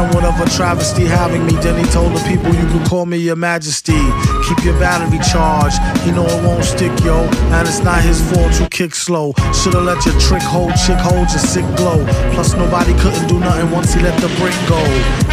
somewhat of a travesty having me. Then he told the people you can call me your majesty. Keep your battery charged. You know it won't stick, yo. And it's not his fault you kick slow. Should've let your trick hold, chick hold your sick glow. Plus nobody couldn't do nothing once he let the brick go.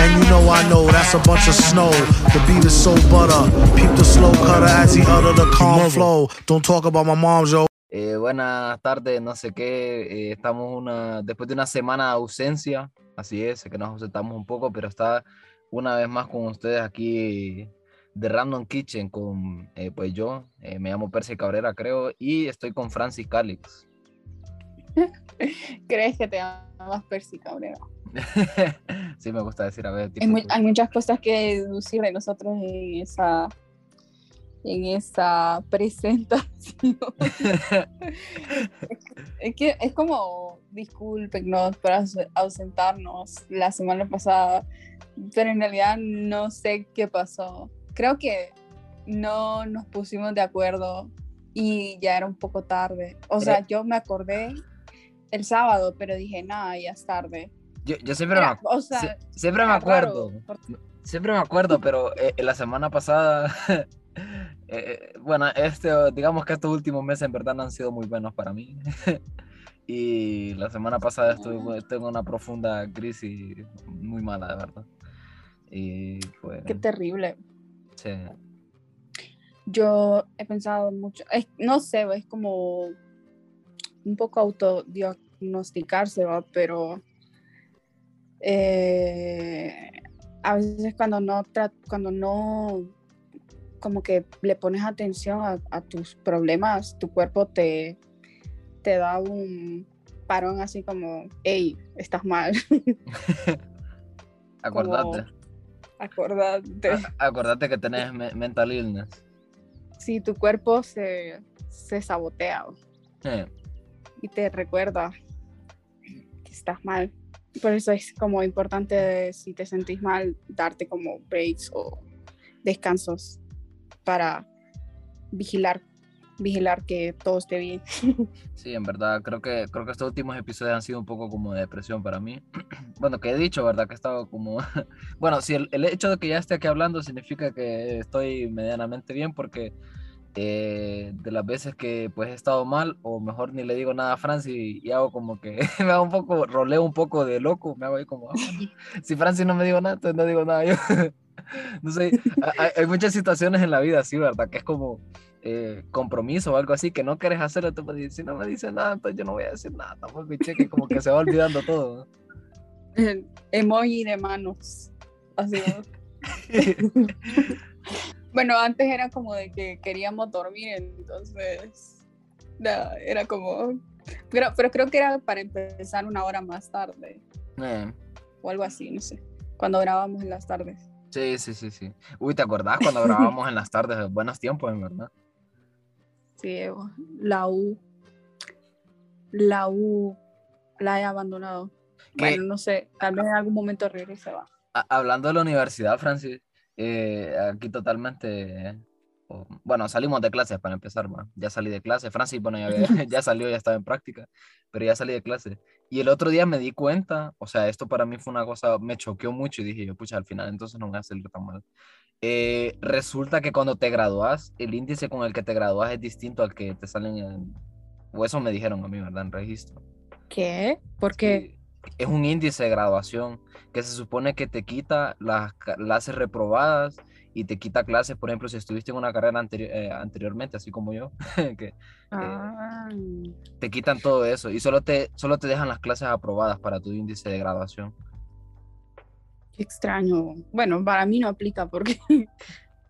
And you know I know that's a bunch of snow. The beat is so butter. Peep the slow cutter as he utter the calm flow. Don't talk about my mom's yo. Eh, buenas tardes, no sé qué. eh, estamos una, después de una semana de ausencia, así es, sé que nos ausentamos un poco, pero está una vez más con ustedes aquí de Random Kitchen con eh, pues yo, eh, me llamo Percy Cabrera creo, y estoy con Francis Calix. ¿Crees que te llamas Percy Cabrera? sí, me gusta decir a ver. Hay, hay muchas cosas que deducir de nosotros en esa, en esa presentación. es que es como, discúlpenos por aus- ausentarnos la semana pasada, pero en realidad no sé qué pasó. Creo que no nos pusimos de acuerdo y ya era un poco tarde. O sea, yo me acordé el sábado, pero dije, nada, ya es tarde. yo, yo siempre, me, Era- ac- o sea, sie- siempre me raro, acuerdo, porque- siempre me acuerdo, pero eh, la semana pasada, eh, bueno, este, digamos que estos últimos meses en verdad no han sido muy buenos para mí. y la semana pasada estuve, estuve en una profunda crisis muy mala, de verdad. Y pues, Qué terrible. sí. Yo he pensado mucho, es- no sé, es como un poco autodiagnosticarse, ¿va? pero eh, a veces cuando no, cuando no, como que le pones atención a, a tus problemas, tu cuerpo te, te da un parón así como, hey, estás mal, Acordate, acordate. a- acordate que tenés me- mental illness. Si tu cuerpo se, se sabotea. y te recuerda que estás mal. Por eso es como importante si te sentís mal, darte como breaks o descansos para vigilar, vigilar que todo esté bien. Sí, en verdad, creo que, creo que estos últimos episodios han sido un poco como de depresión para mí. Bueno, que he dicho, ¿verdad? Que he estado como... Bueno, si el, el hecho de que ya esté aquí hablando significa que estoy medianamente bien porque eh, de las veces que pues he estado mal o mejor ni le digo nada a Francis y hago como que me hago un poco, roleo un poco de loco, me hago ahí como... "Ah, bueno". Si Francis no me digo nada, entonces no digo nada yo. No sé, hay, hay muchas situaciones en la vida así, ¿verdad? Que es como eh, compromiso o algo así que no quieres hacerlo, tú puedes decir, si no me dice nada, entonces yo no voy a decir nada tampoco, y cheque, como que se va olvidando todo. Emoji de manos. Así. bueno, antes era como de que queríamos dormir, entonces era como... Pero, pero creo que era para empezar una hora más tarde Eh, o algo así, no sé. Cuando grabábamos en las tardes. Sí, sí, sí, sí. Uy, ¿te acordás cuando grabábamos en las tardes? Buenos tiempos, en verdad. Sí, la U. La U la he abandonado. ¿Qué? Bueno, no sé, tal vez en algún momento regrese, va. Hablando de la universidad, Francis, eh, aquí totalmente... bueno, salimos de clases para empezar, ma. ya salí de clase. Francis, bueno, ya, había- ya salió, ya estaba en práctica, pero ya salí de clase. Y el otro día me di cuenta, o sea, esto para mí fue una cosa, me choqueó mucho y dije yo, pucha, al final entonces no me va a salir tan mal. Eh, resulta que cuando te gradúas, el índice con el que te gradúas es distinto al que te salen en, o eso me dijeron a mí, ¿verdad? En registro. ¿Qué? ¿Por qué? Sí, Es un índice de graduación que se supone que te quita las clases reprobadas y te quita clases, por ejemplo, si estuviste en una carrera anteri- eh, anteriormente, así como yo, que Ah, te quitan todo eso y solo te, solo te dejan las clases aprobadas para tu índice de graduación. qué extraño. Bueno, para mí no aplica porque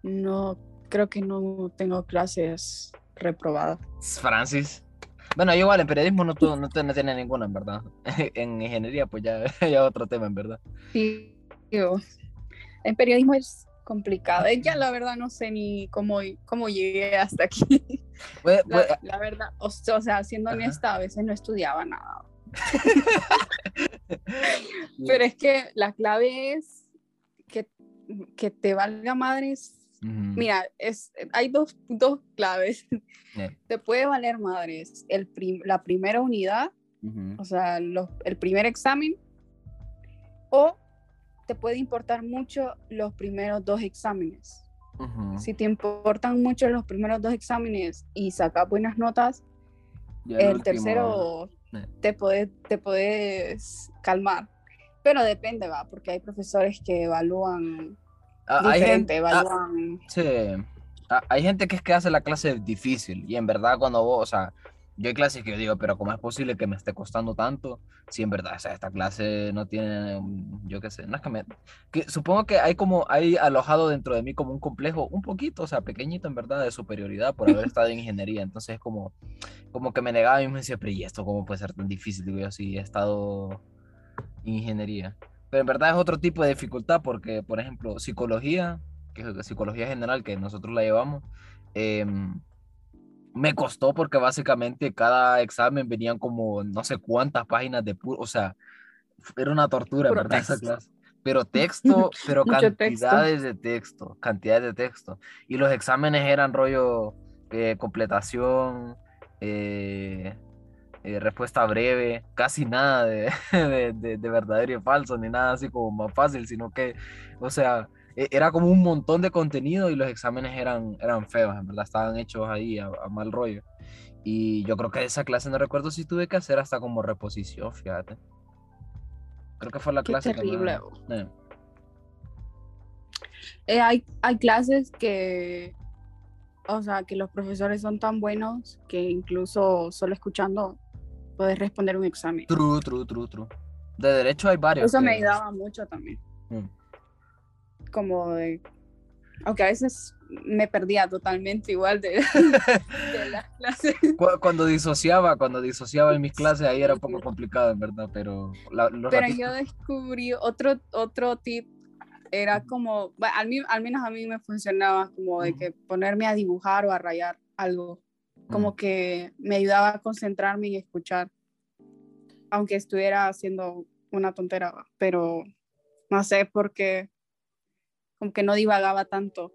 no, creo que no tengo clases reprobadas. Francis. Bueno, yo igual en periodismo no, tu- no, no tiene ninguna, en verdad. En ingeniería, pues ya, ya otro tema, en verdad. Sí, en periodismo es complicado. Ya la verdad no sé ni cómo, cómo llegué hasta aquí. Pues- La, pues, la verdad, o, o sea, siendo Ajá. honesta, a veces no estudiaba nada. Pero es que la clave es que, que te valga madres. Ujú, Mira, es, hay dos, dos claves. eh, Te puede valer madres el prim- la primera unidad, ujú. o sea, los- el primer examen, O te puede importar mucho los primeros dos exámenes. Si te importan mucho los primeros dos exámenes y sacas buenas notas, el tercero te puedes, te puedes calmar. Pero depende, va, porque hay profesores que evalúan ah, hay gente, ah, evalúan. Sí. Ah, Hay gente que es que hace la clase difícil y en verdad cuando vos, o sea, yo hay clases que yo digo, pero ¿cómo es posible que me esté costando tanto? Si en verdad, o sea, esta clase no tiene, yo qué sé, no es que me... Que supongo que hay como, hay alojado dentro de mí como un complejo, un poquito, o sea, pequeñito en verdad, de superioridad por haber estado en ingeniería. Entonces es como, como que me negaba y me decía, pero ¿y esto cómo puede ser tan difícil? Digo yo, si he estado en ingeniería. Pero en verdad es otro tipo de dificultad porque, por ejemplo, psicología, que es psicología general, que nosotros la llevamos, em, me costó porque básicamente cada examen venían como no sé cuántas páginas de puro, o sea, era una tortura, Puro verdad, esa clase. Pero texto, pero Mucho texto. cantidades de texto, cantidades de texto. Y los exámenes eran rollo eh, completación, eh, eh, respuesta breve, casi nada de, de, de- de verdadero y falso, ni nada así como más fácil, sino que, o sea, era como un montón de contenido y los exámenes eran, eran feos, en verdad, estaban hechos ahí a, a mal rollo. Y yo creo que esa clase no recuerdo si tuve que hacer hasta como reposición, fíjate. Creo que fue la Qué clase que terrible. más- eh, Eh, hay, hay clases que, o sea, que los profesores son tan buenos que incluso solo escuchando puedes responder un examen. True, true, true, true. De derecho hay varios. Eso me que- ayudaba mucho también. Mm. Como de, aunque a veces me perdía totalmente igual de, de las clases. Cu- Cuando disociaba, cuando disociaba en mis clases, ahí era un poco complicado, en verdad, pero... la- los Pero ratitos- yo descubrí otro, otro tip, era como, al, al menos a mí me funcionaba como de que ponerme a dibujar o a rayar algo, como que me ayudaba a concentrarme y escuchar, aunque estuviera haciendo una tontera, pero no sé por qué, como que no divagaba tanto.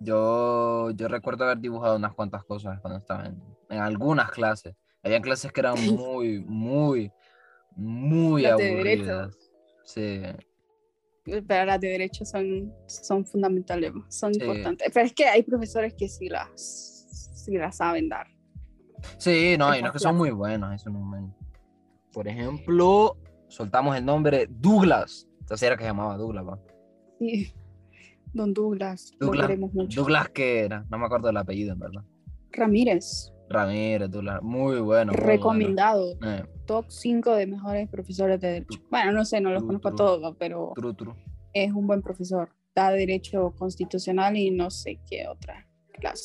Yo, yo recuerdo haber dibujado unas cuantas cosas cuando estaba en, en algunas clases. Había clases que eran muy, muy, muy Las de derecho. aburridas. Sí, Pero las de derecho son, son fundamentales, son Sí. importantes. Pero es que hay profesores que sí las, sí las saben dar. sí, no, hay unos que son muy buenos, muy buenos. Por ejemplo, soltamos el nombre Douglas. Entonces era que se llamaba Douglas, ¿va? Sí. Don Douglas, lo Douglas, queremos mucho. Douglas, ¿qué era? No me acuerdo del apellido, en verdad. Ramírez, Ramírez, Douglas, muy bueno. muy bueno. recomendado. Eh, Top 5 de mejores profesores de derecho. Bueno, no sé, no los True, conozco a true. todos, pero true. es un buen profesor. Da derecho constitucional y no sé qué otra clase.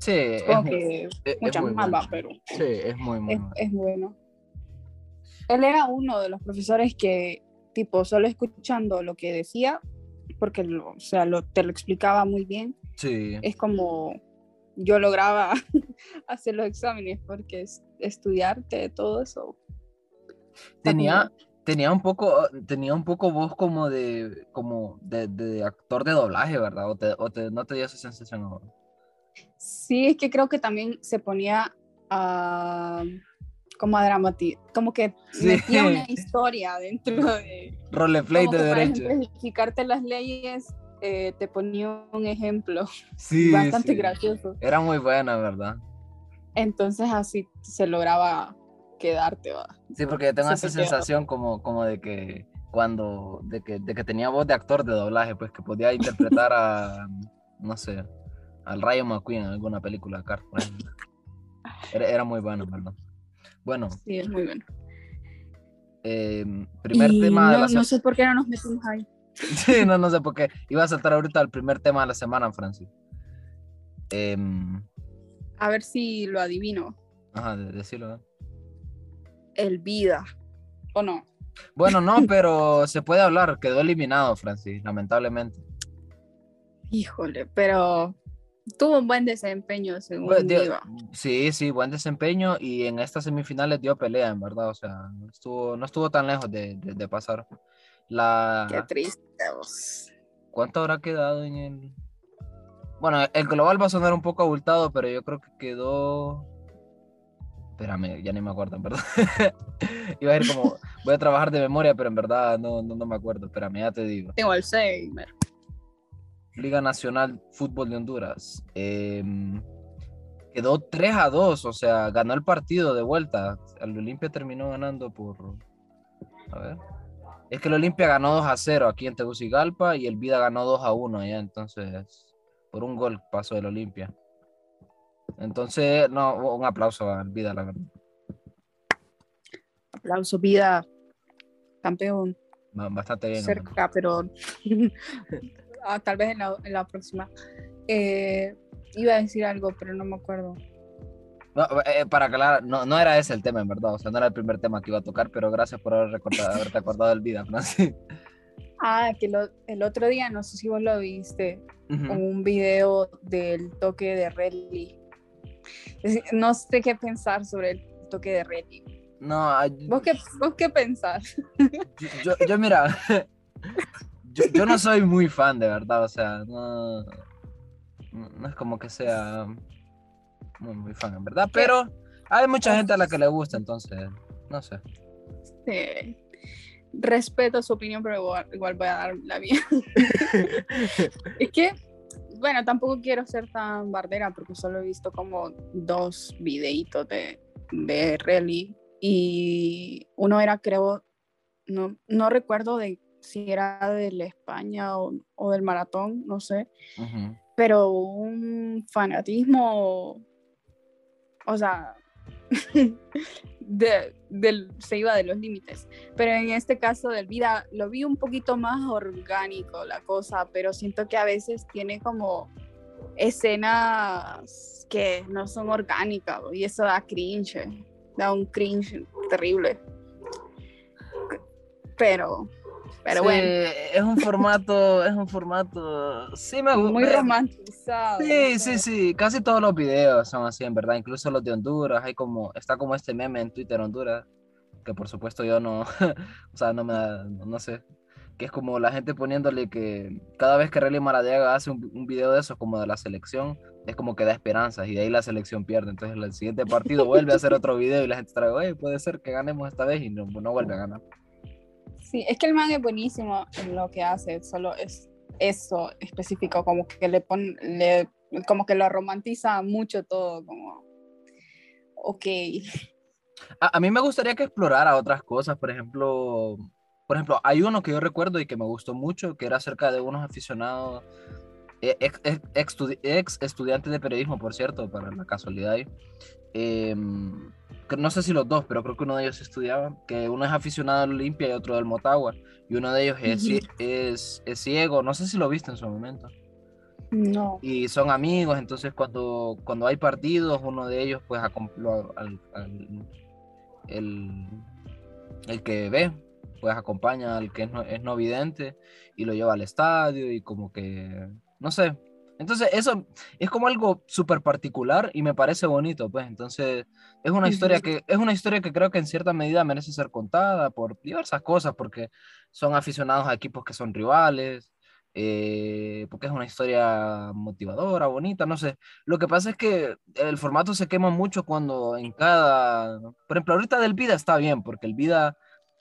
Sí, es, que es- es muchas muy más, bueno. va, pero Sí, es muy, muy es, bueno. es bueno. Él era uno de los profesores que, tipo, solo escuchando lo que decía, porque, lo- o sea, lo, te lo explicaba muy bien, Sí. es como yo lograba hacer los exámenes, porque es- estudiarte todo eso. Tenía, como- tenía un poco, tenía un poco voz como de, como de, de actor de doblaje, ¿verdad? O, te, o te- no te dio esa sensación. Sí, es que creo que también se ponía a como a como que Sí. metía una historia dentro de Roleplay de que para derecho. ejemplificarte las leyes, eh, te ponía un ejemplo Sí, bastante sí. gracioso. Era muy buena, ¿verdad? Entonces así se lograba quedarte, va. Sí, porque yo tengo Se esa quedó. sensación como, como de que cuando, de que, de que tenía voz de actor de doblaje, pues que podía interpretar a, no sé, al Rayo McQueen en alguna película por ejemplo. Era, era muy bueno, ¿verdad? Bueno, Sí, es muy bueno. eh, primer Y tema de no, la no sé por qué no nos metimos ahí. Sí, no, no sé por qué. Iba a saltar ahorita el primer tema de la semana, Francis. Em, A ver si lo adivino. ajá, de- decilo. ¿eh? El vida. ¿O no? Bueno, no, pero se puede hablar. Quedó eliminado, Francis, lamentablemente. Híjole, pero tuvo un buen desempeño según Bueno, dio- Viva. sí, sí, buen desempeño y en estas semifinales dio pelea, en verdad. O sea, estuvo, no estuvo tan lejos de, de- de pasar. Qué La, triste. vos. ¿Cuánto habrá quedado en el...? Bueno, el global va a sonar un poco abultado, pero yo creo que quedó... Espérame, ya ni me acuerdo, en verdad. Iba a ir como, voy a trabajar de memoria, pero en verdad no, no, no me acuerdo. Espérame, ya te digo. Tengo Alzheimer. Liga Nacional Fútbol de Honduras. em, quedó 3 a 2, o sea, ganó el partido de vuelta. El Olimpia terminó ganando por. A ver. Es que el Olimpia ganó 2 a 0 aquí en Tegucigalpa y el Vida ganó 2 a 1 allá, entonces. Por un gol pasó el Olimpia. Entonces, no, un aplauso al Vida, la verdad. Aplauso, vida. Campeón. Ba- Bastante bien. cerca, pero ah, tal vez en la, en la próxima. Eh, iba a decir algo, pero no me acuerdo. No, eh, para aclarar, no, no era ese el tema, en verdad. O sea, no era el primer tema que iba a tocar, pero gracias por haber recordado, haberte acordado del Vida, Francis. Ah, que lo- el otro día, no sé si vos lo viste, un video del toque de Redley. No sé qué pensar sobre el toque de Redley. No, ¿Vos qué, vos qué pensás? yo, yo, yo, mira, yo, yo no soy muy fan, de verdad, o sea, no, no es como que sea muy, muy fan, en verdad, pero hay mucha gente a la que le gusta, entonces, no sé. Eh, respeto su opinión, pero igual, igual voy a dar la mía. es que, bueno, tampoco quiero ser tan bardera porque solo he visto como dos videitos de, de rally y uno era, creo, no, no recuerdo de si era del España o, o del maratón, no sé, Ujú. pero un fanatismo, o sea, de, se iba de los límites. Pero en este caso del vida lo vi un poquito más orgánico la cosa, pero siento que a veces tiene como escenas que no son orgánicas y eso da cringe, da un cringe terrible. Pero, pero Sí, bueno, es un formato, es un formato, sí me gusta. muy romantizado. Sí, no sí, sí, casi todos los videos son así, en verdad, incluso los de Honduras, hay como, está como este meme en Twitter Honduras, que por supuesto yo no, o sea, no me da, no, no sé, que es como la gente poniéndole que cada vez que Relly Maradiaga hace un, un video de esos como de la selección, es como que da esperanzas y de ahí la selección pierde, entonces el siguiente partido vuelve a hacer otro video y la gente trae, oye, puede ser que ganemos esta vez y no, no vuelve a ganar. Sí, es que el man es buenísimo en lo que hace, solo es eso específico, como que le pone, le, como que lo romantiza mucho todo, como, ok, A, a mí me gustaría que explorara otras cosas, por ejemplo, por ejemplo, hay uno que yo recuerdo y que me gustó mucho, que era acerca de unos aficionados, ex, ex, ex ex estudiantes de periodismo, por cierto, para la casualidad. que no sé si los dos, pero creo que uno de ellos estudiaba, que uno es aficionado al Olimpia y otro del Motagua, y uno de ellos es, cie- es, es ciego, no sé si lo viste en su momento. No, y son amigos, entonces cuando, cuando hay partidos, uno de ellos pues acom- lo- al- al- el, el que ve, pues acompaña al que es no, es no vidente y lo lleva al estadio y como que, no sé. Entonces eso es como algo súper particular y me parece bonito, pues entonces es una historia que es una historia que creo que en cierta medida merece ser contada por diversas cosas, porque son aficionados a equipos que son rivales, eh, porque es una historia motivadora, bonita, no sé. Lo que pasa es que el formato se quema mucho cuando en cada, por ejemplo, ahorita del Vida está bien, porque el Vida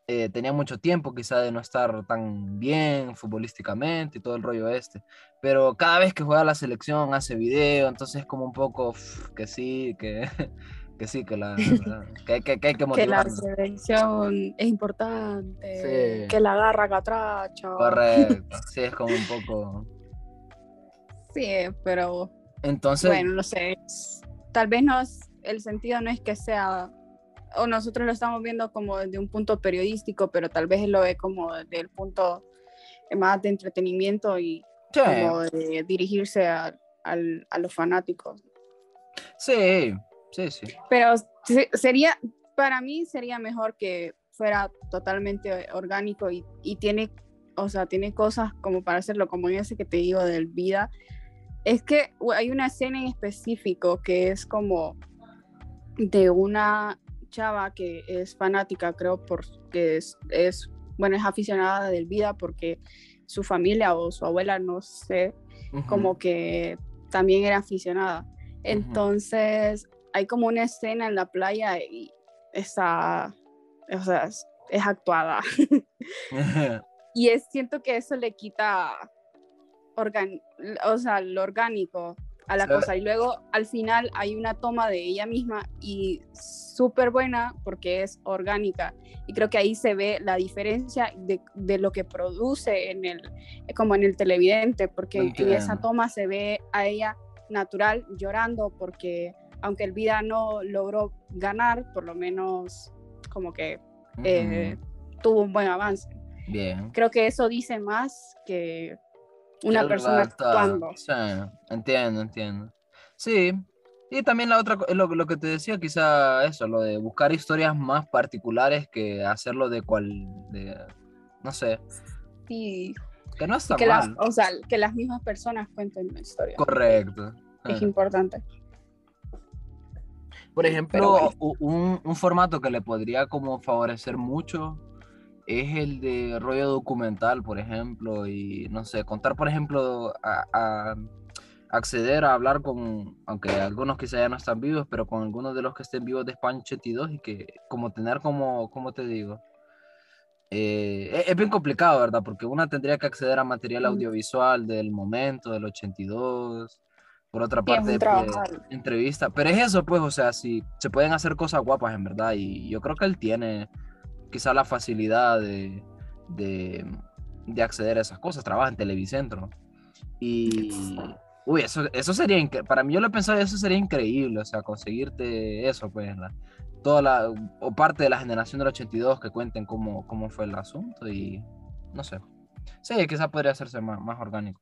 eh, tenía mucho tiempo quizá de no estar tan bien futbolísticamente y todo el rollo este, pero cada vez que juega la selección hace video, entonces es como un poco que sí, que, que sí, que, la, que, hay que, que hay que que la selección es importante, Sí. que la garra catracha, Correcto, sí, es como un poco... sí, pero Entonces, bueno, no sé, tal vez no el sentido no es que sea, o nosotros lo estamos viendo como desde un punto periodístico, pero tal vez él lo ve como desde el punto más de entretenimiento y sí, como de dirigirse a, al- a los fanáticos. sí, sí, sí. Pero se- sería, para mí sería mejor que fuera totalmente orgánico y, y tiene, o sea, tiene cosas como para hacerlo, como ese que te digo del vida. Es que hay una escena en específico que es como de una chava que es fanática, creo, porque es, es bueno, es aficionada del vida porque su familia o su abuela, no sé, como que también era aficionada. Entonces, hay como una escena en la playa y está, o sea, es, es actuada. y es, siento que eso le quita organ, o sea, lo orgánico a la cosa. Y luego al final hay una toma de ella misma y súper buena porque es orgánica. Y creo que ahí se ve la diferencia de, de lo que produce en el, como en el televidente, porque en esa toma se ve a ella natural llorando porque aunque el vida no logró ganar, por lo menos como que eh, tuvo un buen avance. Bien. Creo que eso dice más que una persona actuando. Sí, entiendo, entiendo. Sí. Y también la otra, lo, lo que te decía, quizá eso, lo de buscar historias más particulares que hacerlo de cual, de, no sé, Sí, que no está que, mal. o sea, que las mismas personas cuenten la historia. Correcto. Es Ah. importante. Por ejemplo, bueno. un, un formato que le podría como favorecer mucho es el de rollo documental, por ejemplo, y no sé, contar, por ejemplo, a, a- acceder a hablar con, aunque algunos quizá ya no están vivos, pero con algunos de los que estén vivos de España 82 y que como tener como, ¿cómo te digo? Eh, es, es bien complicado, ¿verdad? Porque una tendría que acceder a material audiovisual del momento, del 82. Por otra parte, pues, entrevista. Pero es eso, pues, o sea, si se pueden hacer cosas guapas, en verdad. Y yo creo que él tiene quizá la facilidad de, de, de acceder a esas cosas. Trabaja en Televicentro. Y, uy, eso, eso sería, para mí yo lo he pensado, eso sería increíble, o sea, conseguirte eso, pues, la- toda la, o parte de la generación del 82 que cuenten cómo, cómo fue el asunto y, no sé. Sí, quizá podría hacerse más, más orgánico.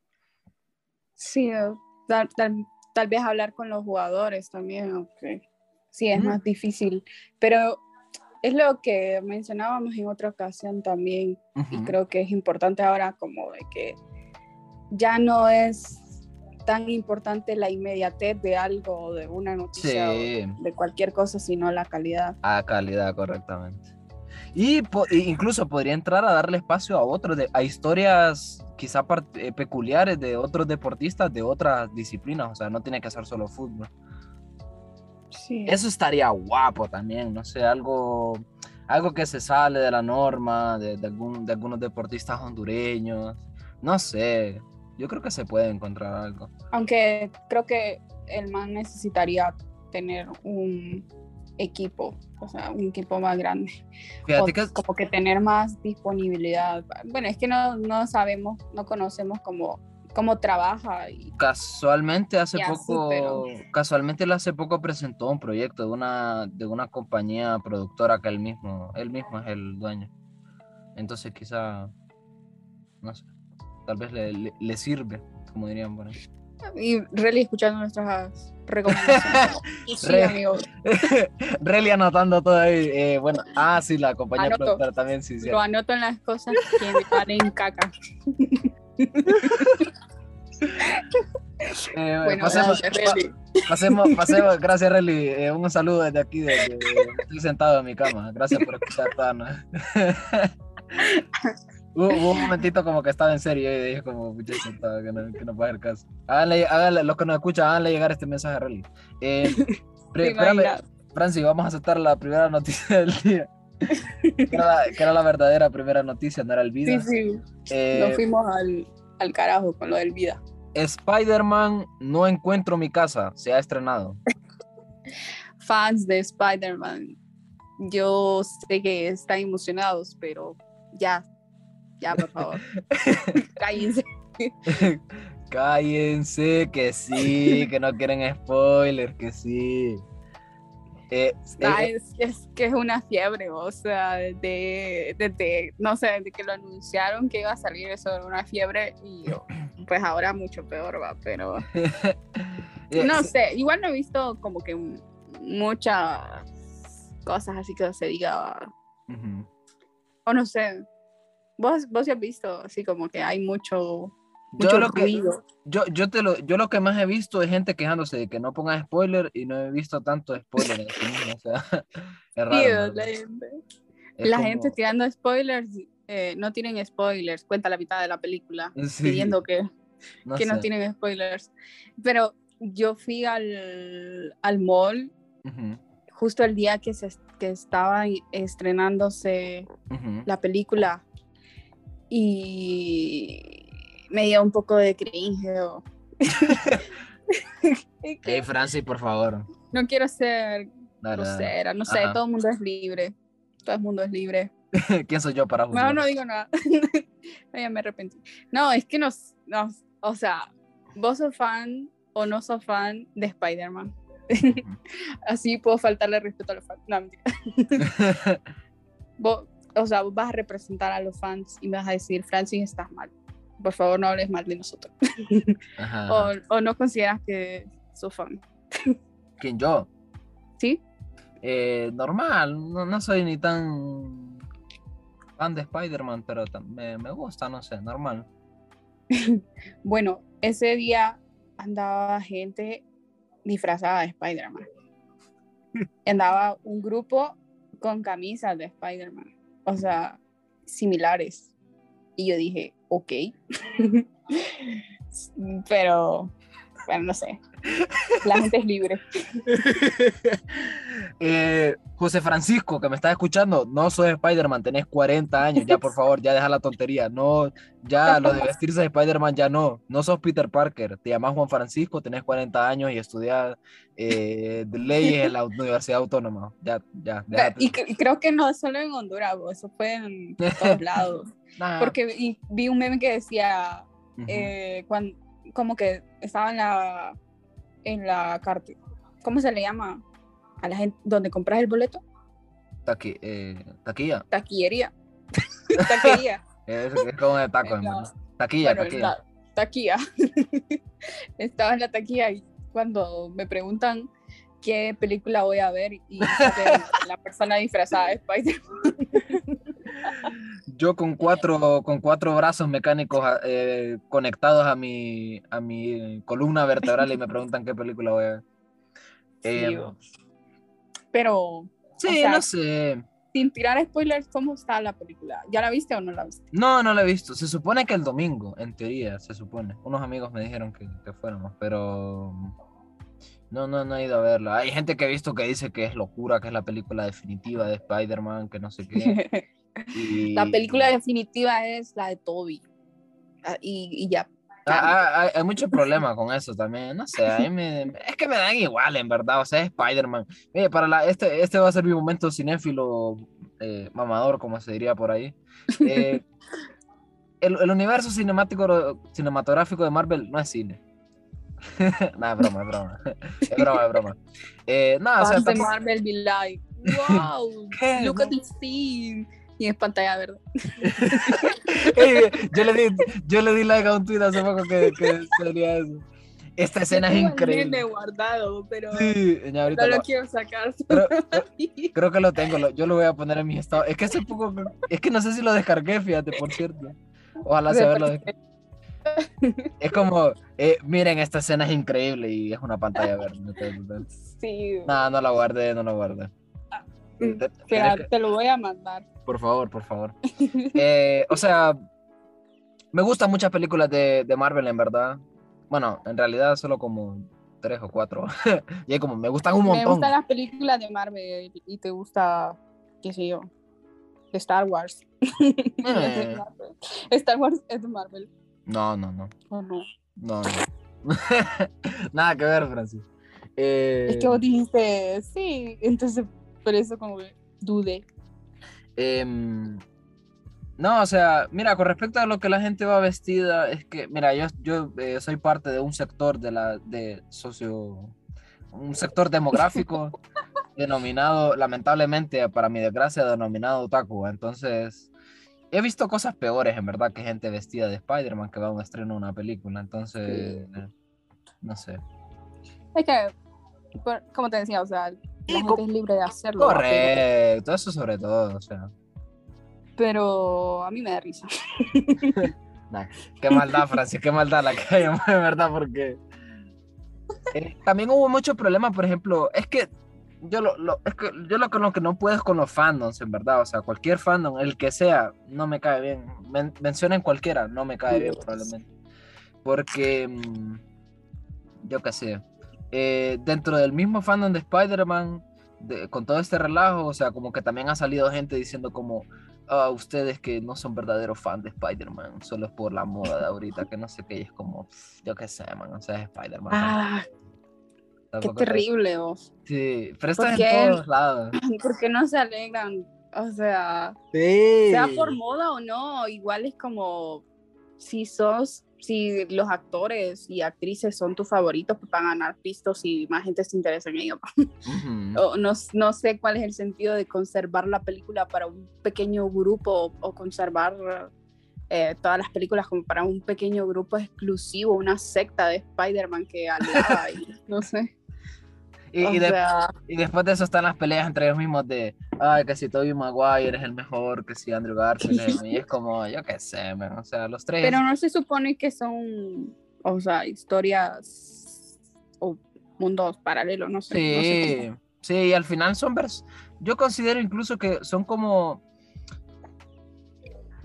Sí, eh, tal, tal- tal vez hablar con los jugadores también, aunque sí es Ujú. más difícil. Pero es lo que mencionábamos en otra ocasión también, y creo que es importante ahora como de que ya no es tan importante la inmediatez de algo, o de una noticia, Sí. o de cualquier cosa, sino la calidad. A calidad, correctamente. Y po- e incluso podría entrar a darle espacio a otros, de- a historias quizá eh, peculiares de otros deportistas de otras disciplinas, o sea, no tiene que ser solo fútbol. Sí. Eso estaría guapo también, no sé, algo, algo que se sale de la norma, de, de algún, de algunos deportistas hondureños, no sé, yo creo que se puede encontrar algo. Aunque creo que el man necesitaría tener un equipo, o sea, un equipo más grande. O que como que tener más disponibilidad. Bueno, es que no, no sabemos, no conocemos cómo, cómo trabaja y Casualmente hace poco, pero- casualmente él hace poco presentó un proyecto de una, de una compañía productora que él mismo, él mismo es el dueño. Entonces quizá, no sé, tal vez le, le- le sirve, como dirían por ahí. y really escuchando nuestras recomendaciones. sí, Re- amigo, Relly anotando todo ahí. eh, bueno, ah, sí, la compañía Anoto. productora también, sí, sí. lo anoto en las cosas que me valen caca. Eh, Bueno, pasemos, gracias, pasemos, pasemos, gracias Relly, eh, un saludo desde aquí, desde, estoy sentado en mi cama, gracias por escuchar hubo, un momentito como que estaba en serio y dije como, que no, que no puede hacer caso. Háganle, háganle, los que nos escuchan, háganle llegar este mensaje a Relly. Eh, pre- espérame. Francis, vamos a aceptar la primera noticia del día. que, era la, que era la verdadera primera noticia, no era el Sí, video. sí, Eh, nos fuimos al, al carajo con lo del vida. Spider-Man No Encuentro Mi Casa se ha estrenado. Fans de Spider-Man, yo sé que están emocionados, pero ya, ya, por favor, cállense. Cállense, que sí, que no quieren spoilers, que sí. Eh, Ah, eh, es, es que es una fiebre, o sea, desde, desde, no sé, desde que lo anunciaron que iba a salir eso era una fiebre y pues ahora mucho peor va, pero eh, no sé, igual no he visto como que muchas cosas así que se diga, o no sé, vos, vos ya has visto así como que hay mucho, Yo mucho lo que, ruido. yo, yo, te lo, yo lo que más he visto es gente quejándose de que no pongan spoiler y no he visto tanto spoiler en sí mismo, o sea, es raro. ¿verdad? la gente, la como- gente tirando spoilers, eh, no tienen spoilers, cuenta la mitad de la película, Sí, pidiendo que no que no tienen spoilers. Pero yo fui al, al mall Ujú, justo el día que, se, que estaba estrenándose ujú. la película y me dio un poco de cringe. o- Hey, Francis, por favor. no quiero ser Dale, dale. grosera, no sé, Ajá. todo el mundo es libre. Todo el mundo es libre. ¿Quién soy yo para juzgar? No, no digo nada. No, ya me arrepentí. No, es que nos, nos, o sea, vos sos fan o no sos fan de Spider-Man. Así puedo faltarle respeto a los fans. No, mentira. Vos, o sea, vos vas a representar a los fans y vas a decir, Francis, estás mal. Por favor, no hables mal de nosotros. Ajá, O, no consideras que sos fan. ¿Quién yo? ¿Sí? Eh, normal, no, no soy ni tan fan de Spider-Man, pero me, me gusta, no sé, normal. Bueno, ese día andaba gente disfrazada de Spider-Man. Andaba un grupo con camisas de Spider-Man, o sea, similares. Y yo dije, ok. Pero, bueno, no sé. La gente es libre. Eh, José Francisco, que me estás escuchando, no soy Spider-Man, tenés 40 años, ya por favor, ya deja la tontería, no, ya lo de vestirse de Spider-Man ya no, no sos Peter Parker, te llamas Juan Francisco, tenés 40 años y estudias eh, leyes en la Universidad Autónoma, ya, ya, déjate. Y, y creo que no solo en Honduras, eso fue en todos lados. Nah, Porque vi, un meme que decía, eh, cuan- como que estaba en la en la carta ¿cómo se le llama? a la gente donde compras el boleto Taqui- eh, taquilla, taquillería taquería es, es como de taco, en La- verdad. Taquilla, bueno, taquilla. la taquilla estaba en la taquilla y cuando me preguntan qué película voy a ver y la persona disfrazada de Spider Yo con cuatro, con cuatro brazos mecánicos eh, conectados a mi, a mi columna vertebral y me preguntan qué película voy a ver. Eh, pero sí, o sea, no sé. sin tirar spoilers cómo está la película ¿ya la viste o no la viste? No, no la he visto. Se supone que el domingo, en teoría, se supone. Unos amigos me dijeron que, que fuéramos, pero no, no, no he ido a verla. Hay gente que he visto que dice que es locura, que es la película definitiva de Spider-Man, que no sé qué. y- La película definitiva es la de Toby. Ah, Y, y ya. Ah, ah, hay, hay mucho problema con eso también, no sé, a mí me, es que me dan igual en verdad, o sea, Spider-Man. Mire, para la, este, este va a ser mi momento cinéfilo eh, mamador, como se diría por ahí. Eh, el, el universo cinemático, cinematográfico de Marvel no es cine. Nada, es broma, es broma. Es broma, es broma. Eh, nada, o sea, de Marvel be like, wow, look at this scene. Y es pantalla verde. Yo, le di, yo le di like a un tweet hace poco que, que sería eso. Esta escena es increíble. guardado, pero Sí, no lo- lo quiero sacar. Creo, creo que lo tengo, lo- yo lo voy a poner en mi estado. Es que hace poco, es que no sé si lo descargué, fíjate, por cierto. Ojalá se verlo. Es como, eh, miren, esta escena es increíble y es una pantalla verde. Sí, No, no la guardé, no la guardé. Que- te lo voy a mandar. Por favor, por favor. Eh, o sea, me gustan muchas películas de, de Marvel, en verdad. Bueno, en realidad solo como tres o cuatro. y como, me gustan un Me montón. gustan las películas de Marvel y te gusta, qué sé yo, Star Wars. Eh, Star Wars es de Marvel, no, no, no. ¿o no? No, no. Nada que ver, Francis. Eh, Es que vos dijiste, sí, entonces por eso como que dudé. em, no, o sea, mira, con respecto a lo que la gente va vestida, es que, mira, yo, yo eh, soy parte de un sector de la, de socio, un sector demográfico denominado, lamentablemente, para mi desgracia, denominado otaku. Entonces, he visto cosas peores, en verdad, que gente vestida de Spider-Man que va a un estreno de una película. Entonces, no sé. Es que, como te decía, o sea, la gente es libre de hacerlo. Correcto, eso sobre todo, o sea. pero a mí me da risa. Nah, qué maldad, Francis, qué maldad la que hay, de verdad, porque eh, también hubo muchos problemas, por ejemplo, es que yo lo, lo- es que yo lo, lo que no puedo es con los fandoms, en verdad, o sea, cualquier fandom, el que sea, no me cae bien. Men- mencionen cualquiera, no me cae bien probablemente. Porque, mm, yo qué sé, eh, dentro del mismo fandom de Spider-Man, de- con todo este relajo, o sea, como que también ha salido gente diciendo como, a ustedes que no son verdaderos fans de Spider-Man, solo es por la moda de ahorita, que no sé qué, y es como, yo qué sé, man, o sea, es Spider-Man. Ah, qué terrible, vos. Sí, pero esto es en todos lados. ¿Por qué no se alegran? O sea, Sí. sea por moda o no, igual es como si sos, si los actores y actrices son tus favoritos, pues van a ganar pistos y más gente se interesa en ellos. O no, no sé cuál es el sentido de conservar la película para un pequeño grupo o, o conservar eh, todas las películas como para un pequeño grupo exclusivo, una secta de Spider-Man que alaba y no sé. Y, y de- sea, y después de eso están las peleas entre ellos mismos de, ay, que si Tobey Maguire es el mejor, que si Andrew Garfield es, y es como, yo qué sé, man, o sea, los tres. pero no se supone que son, o sea, historias o mundos paralelos, no sé. no sé Sí, sí, y al final son vers yo considero incluso que son como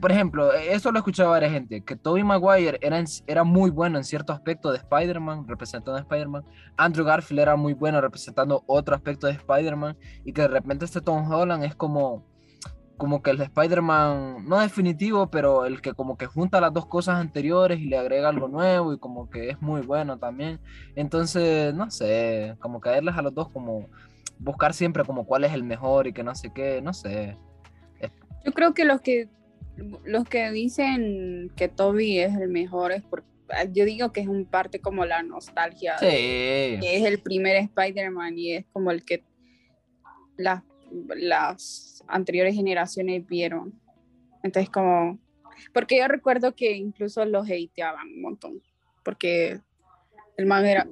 por ejemplo, e, eso lo he escuchado varias gente, que Tobey Maguire era, en- era muy bueno en cierto aspecto de Spider-Man, representando a Spider-Man, Andrew Garfield era muy bueno representando otro aspecto de Spider-Man, y que de repente este Tom Holland es como, como que el Spider-Man, no definitivo, pero el que como que junta las dos cosas anteriores y le agrega algo nuevo, y como que es muy bueno también. Entonces, no sé, como caerles a los dos, como buscar siempre como cuál es el mejor y que no sé qué, no sé. Yo creo que los que los que dicen que Toby es el mejor es porque yo digo que es un parte como la nostalgia de Sí, que es el primer Spider-Man y es como el que las, las anteriores generaciones vieron. Entonces como porque yo recuerdo que incluso los hateaban un montón porque el man era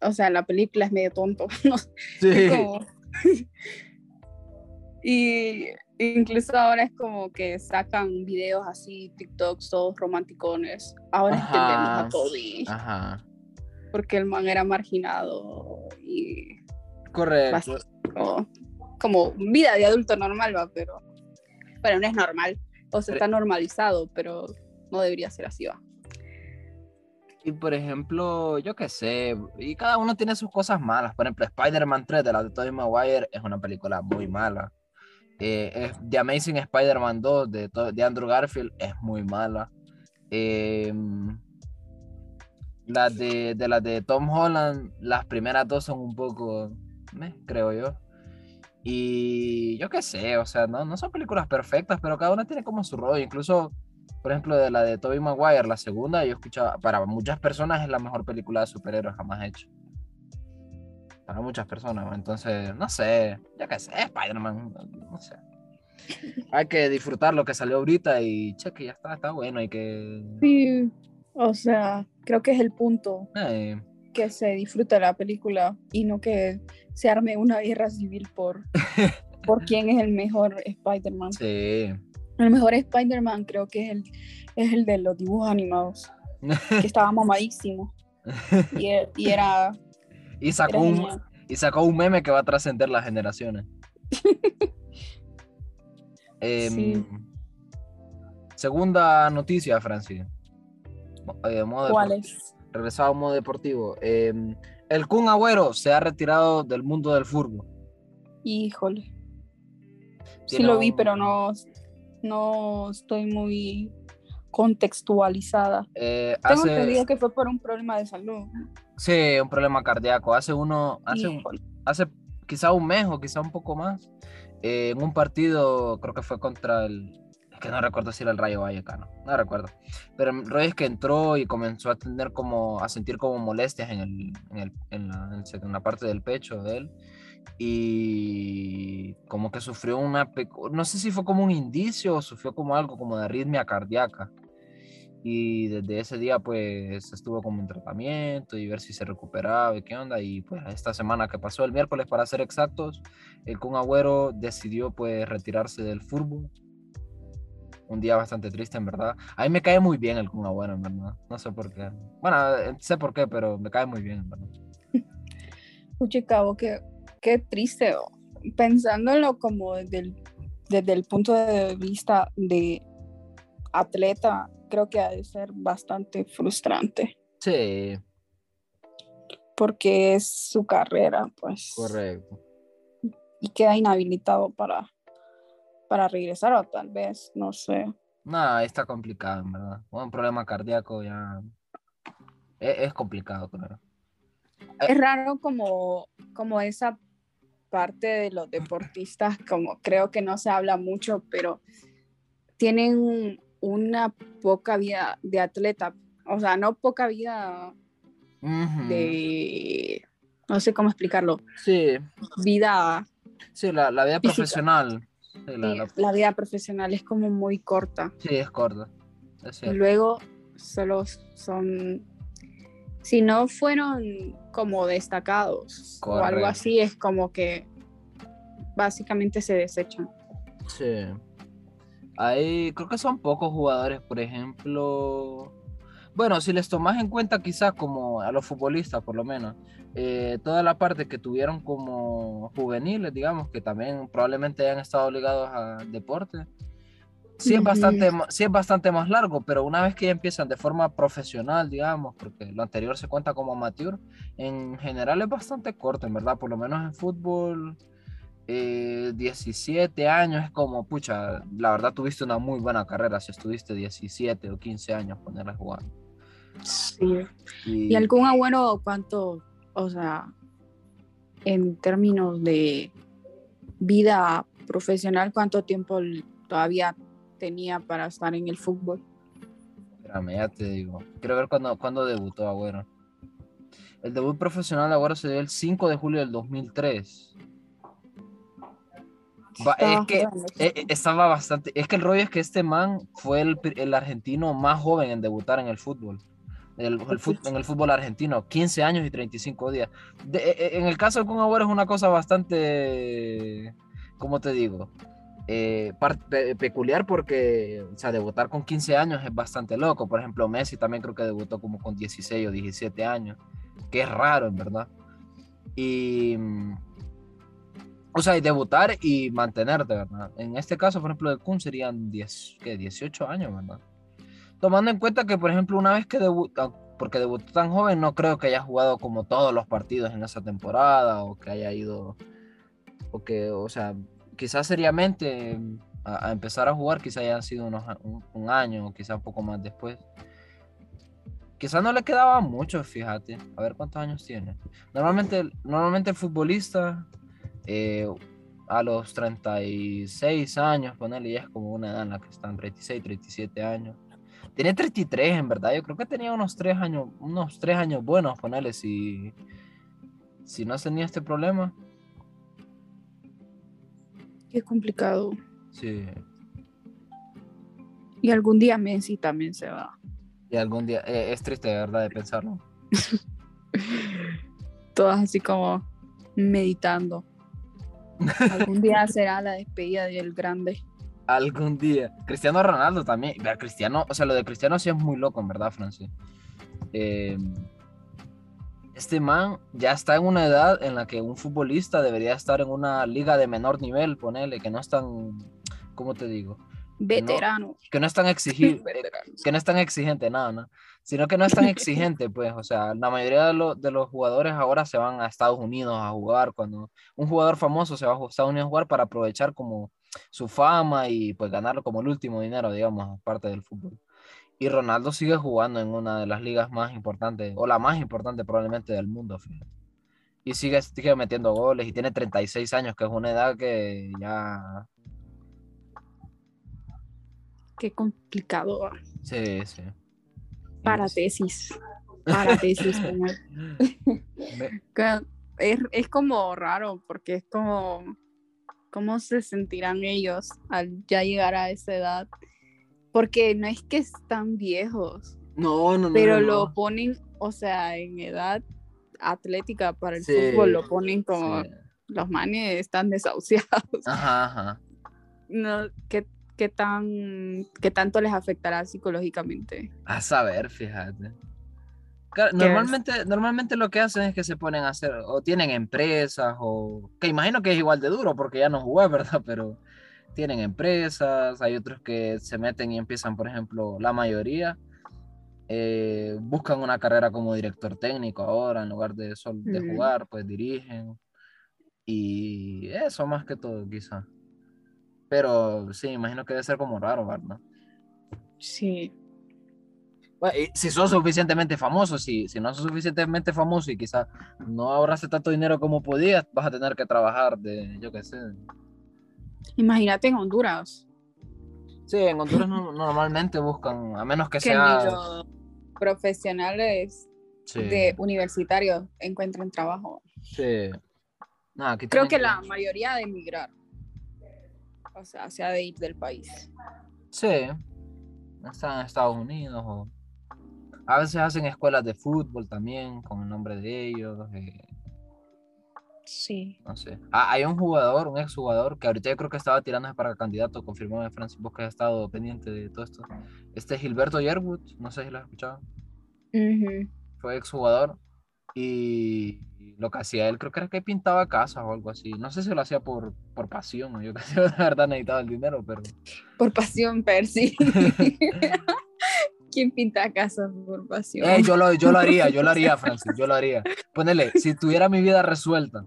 o sea la película es medio tonto no sí. como- y incluso ahora es como que sacan videos así, TikToks, todos romanticones. Ahora Ajá. entendemos a Toby, Ajá, porque el man era marginado y correcto. como, vida de adulto normal, va, pero bueno, no es normal. O sea, está normalizado, pero no debería ser así, va. Y por ejemplo, yo qué sé, y cada uno tiene sus cosas malas. Por ejemplo, Spider-Man 3 de la de Tobey Maguire es una película muy mala. Eh, The Amazing Spider-Man 2 de, Andrew Garfield es muy mala. Eh, de, de de Tom Holland, las primeras dos son un poco, creo yo. Y yo qué sé, o sea, no, no son películas perfectas, pero cada una tiene como su rollo. Incluso, por ejemplo, de la de Tobey Maguire, la segunda, yo escuchaba, para muchas personas es la mejor película de superhéroes jamás hecha. Para muchas personas, entonces, no sé, yo qué sé, Spider-Man, no sé. Hay que disfrutar lo que salió ahorita y cheque, ya está, está bueno, hay que... Sí, o sea, creo que es el punto. eh, que se disfruta la película y no que se arme una guerra civil por, por quién es el mejor Spider-Man. sí. El mejor Spider-Man creo que es el, es el de los dibujos animados, que estaba mamadísimo y, e- y era, y, sacó un, y sacó un meme que va a trascender las generaciones. Em, Sí. Segunda noticia, Francis. Eh, ¿Cuál es? Regresado a modo deportivo. Em, el Kun Agüero se ha retirado del mundo del fútbol. Híjole. Sí lo vi, pero no, no estoy muy contextualizada. Eh, Tengo hace, entendido que fue por un problema de salud. sí, un problema cardíaco. Hace uno, hace, un- hace quizá un mes o quizá un poco más, eh, en un partido, creo que fue contra el, es que no recuerdo si era el Rayo Vallecano, no recuerdo, pero el rollo es que entró y comenzó a tener como, a sentir como molestias en, el, en, el- en la, en la parte del pecho de él y como que sufrió una, no sé si fue como un indicio o sufrió como algo como de arritmia cardíaca. Y desde ese día pues estuvo como en tratamiento y ver si se recuperaba y qué onda. Y pues esta semana que pasó, el miércoles para ser exactos, el Kun Agüero decidió pues retirarse del fútbol. Un día bastante triste en verdad. A mí me cae muy bien el Kun Agüero en verdad. No sé por qué. Bueno, eh, sé por qué, pero me cae muy bien en verdad. Pucha, cabo, qué, qué triste. oh. Pensándolo como desde el, desde el punto de vista de atleta, creo que ha de ser bastante frustrante. Sí, porque es su carrera, pues. Correcto. Y queda inhabilitado para, para regresar o tal vez, no sé. No, está complicado, en verdad. Un problema cardíaco ya es, es complicado, claro. Es raro como, como esa parte de los deportistas, como creo que no se habla mucho, pero tienen una poca vida de atleta, o sea, no poca vida de, no sé cómo explicarlo, Sí, vida, sí, la, la vida Física. profesional. Sí, la- sí, la- la vida profesional es como muy corta. sí, es corta. Es Y luego solo son, si no fueron como destacados o algo así, es como que básicamente se desechan. Sí. Hay, creo que son pocos jugadores, por ejemplo. Bueno, si les tomas en cuenta quizás como a los futbolistas, por lo menos, eh, toda la parte que tuvieron como juveniles, digamos, que también probablemente hayan estado ligados al deporte, sí es, bastante, sí es bastante más largo, pero una vez que ya empiezan de forma profesional, digamos, porque lo anterior se cuenta como amateur, en general es bastante corto, en verdad, por lo menos en fútbol eh, 17 años es como, pucha, la verdad tuviste una muy buena carrera si estuviste 17 o 15 años ponerla a jugar. Sí. Y, ¿Y algún abuelo cuánto, o sea, en términos de vida profesional, cuánto tiempo todavía tenía para estar en el fútbol? Espérame, ya te digo. Quiero ver cuándo, cuándo debutó Agüero. El debut profesional de Agüero se dio el 5 de julio del 2003. Es que eh, eh, estaba bastante. Es que el rollo es que este man fue el, el argentino más joven en debutar en el fútbol. El, el fut- en el fútbol argentino, 15 años y 35 días. De- eh, en el caso del Kun Agüero es una cosa bastante, ¿cómo te digo? Eh, peculiar porque, o sea, debutar con 15 años es bastante loco. Por ejemplo, Messi también creo que debutó como con 16 o 17 años, que es raro, en verdad. Y, mm, o sea, y debutar y mantenerte, ¿verdad? En este caso, por ejemplo, de Kun serían 10, ¿qué? 18 años, ¿verdad? Tomando en cuenta que, por ejemplo, una vez que debutó, porque debutó tan joven, no creo que haya jugado como todos los partidos en esa temporada o que haya ido, o que, o sea, quizás seriamente a, a empezar a jugar, quizás haya sido unos, un, un año o quizás un poco más después. Quizás no le quedaba mucho, fíjate. A ver cuántos años tiene. Normalmente, normalmente el futbolista eh, a los 36 años, ponerle ya es como una edad en la que están 36, 37 años. Tiene 33 en verdad, yo creo que tenía unos 3 años, unos 3 años buenos, ponerle si, si no tenía este problema. Qué complicado. Sí, Y algún día Messi también se va. y algún día, eh, es triste de verdad de pensarlo. Todas así como meditando. Algún día será la despedida del grande. Algún día. Cristiano Ronaldo también. Cristiano, o sea, lo de Cristiano sí es muy loco, en verdad, Francis. Eh, este man ya está en una edad en la que un futbolista debería estar en una liga de menor nivel, ponele, que no es tan, ¿cómo te digo? Veterano. Que no es tan exigente, que no es tan exigente, nada, ¿no? Sino que no es tan exigente, pues, o sea, la mayoría de, los- de los jugadores ahora se van a Estados Unidos a jugar, cuando un jugador famoso se va a Estados Unidos a jugar para aprovechar como su fama y pues ganar como el último dinero, digamos, aparte del fútbol. Y Ronaldo sigue jugando en una de las ligas más importantes, o la más importante probablemente del mundo, fíjate. Y sigue, sigue metiendo goles y tiene 36 años, que es una edad que ya... Qué complicado. Sí, sí. Para tesis. Para tesis. es, es como raro porque es como cómo se sentirán ellos al ya llegar a esa edad porque no es que están viejos No, no, no. pero no, lo ponen o sea en edad atlética para el Sí, fútbol lo ponen como Sí. los manes están desahuciados Ajá, ajá. no qué, qué tan qué tanto les afectará psicológicamente A saber, fíjate. Claro, ¿Qué es? normalmente, normalmente lo que hacen es que se ponen a hacer, o tienen empresas, o que imagino que es igual de duro porque ya no jugué, ¿verdad? Pero tienen empresas, hay otros que se meten y empiezan, por ejemplo, la mayoría eh, buscan una carrera como director técnico ahora, en lugar de, sol- de Ujú. jugar, pues dirigen. Y eso más que todo, quizá. Pero sí, imagino que debe ser como raro, ¿verdad? Sí. Bueno, y si sos suficientemente famoso, si, si no sos suficientemente famoso y quizá no ahorraste tanto dinero como podías, vas a tener que trabajar de, yo qué sé. Imagínate en Honduras, Sí, en Honduras no- normalmente buscan, a menos que que sea... los profesionales Sí, de universitarios encuentran trabajo. sí. Creo que la mayoría de emigrar. O sea, se ha de ir del país. Sí, están en Estados Unidos o... A veces hacen escuelas de fútbol también con el nombre de ellos. eh, Sí. no sé. Ah, hay un jugador, un exjugador, que ahorita yo creo que estaba tirándose para candidato, confirmó Francis, vos que has estado pendiente de todo esto. Este es Gilberto Yerwood, no sé si lo has escuchado. Ujú. Fue exjugador y lo que hacía él creo que era que pintaba casas o algo así. No sé si lo hacía por, por pasión o yo que verdad necesitaba el dinero, pero... Por pasión, Percy. ¿Quién pinta casas por pasión? Eh, yo, lo, yo lo haría, yo lo haría, Francis, yo lo haría. Ponele, si tuviera mi vida resuelta,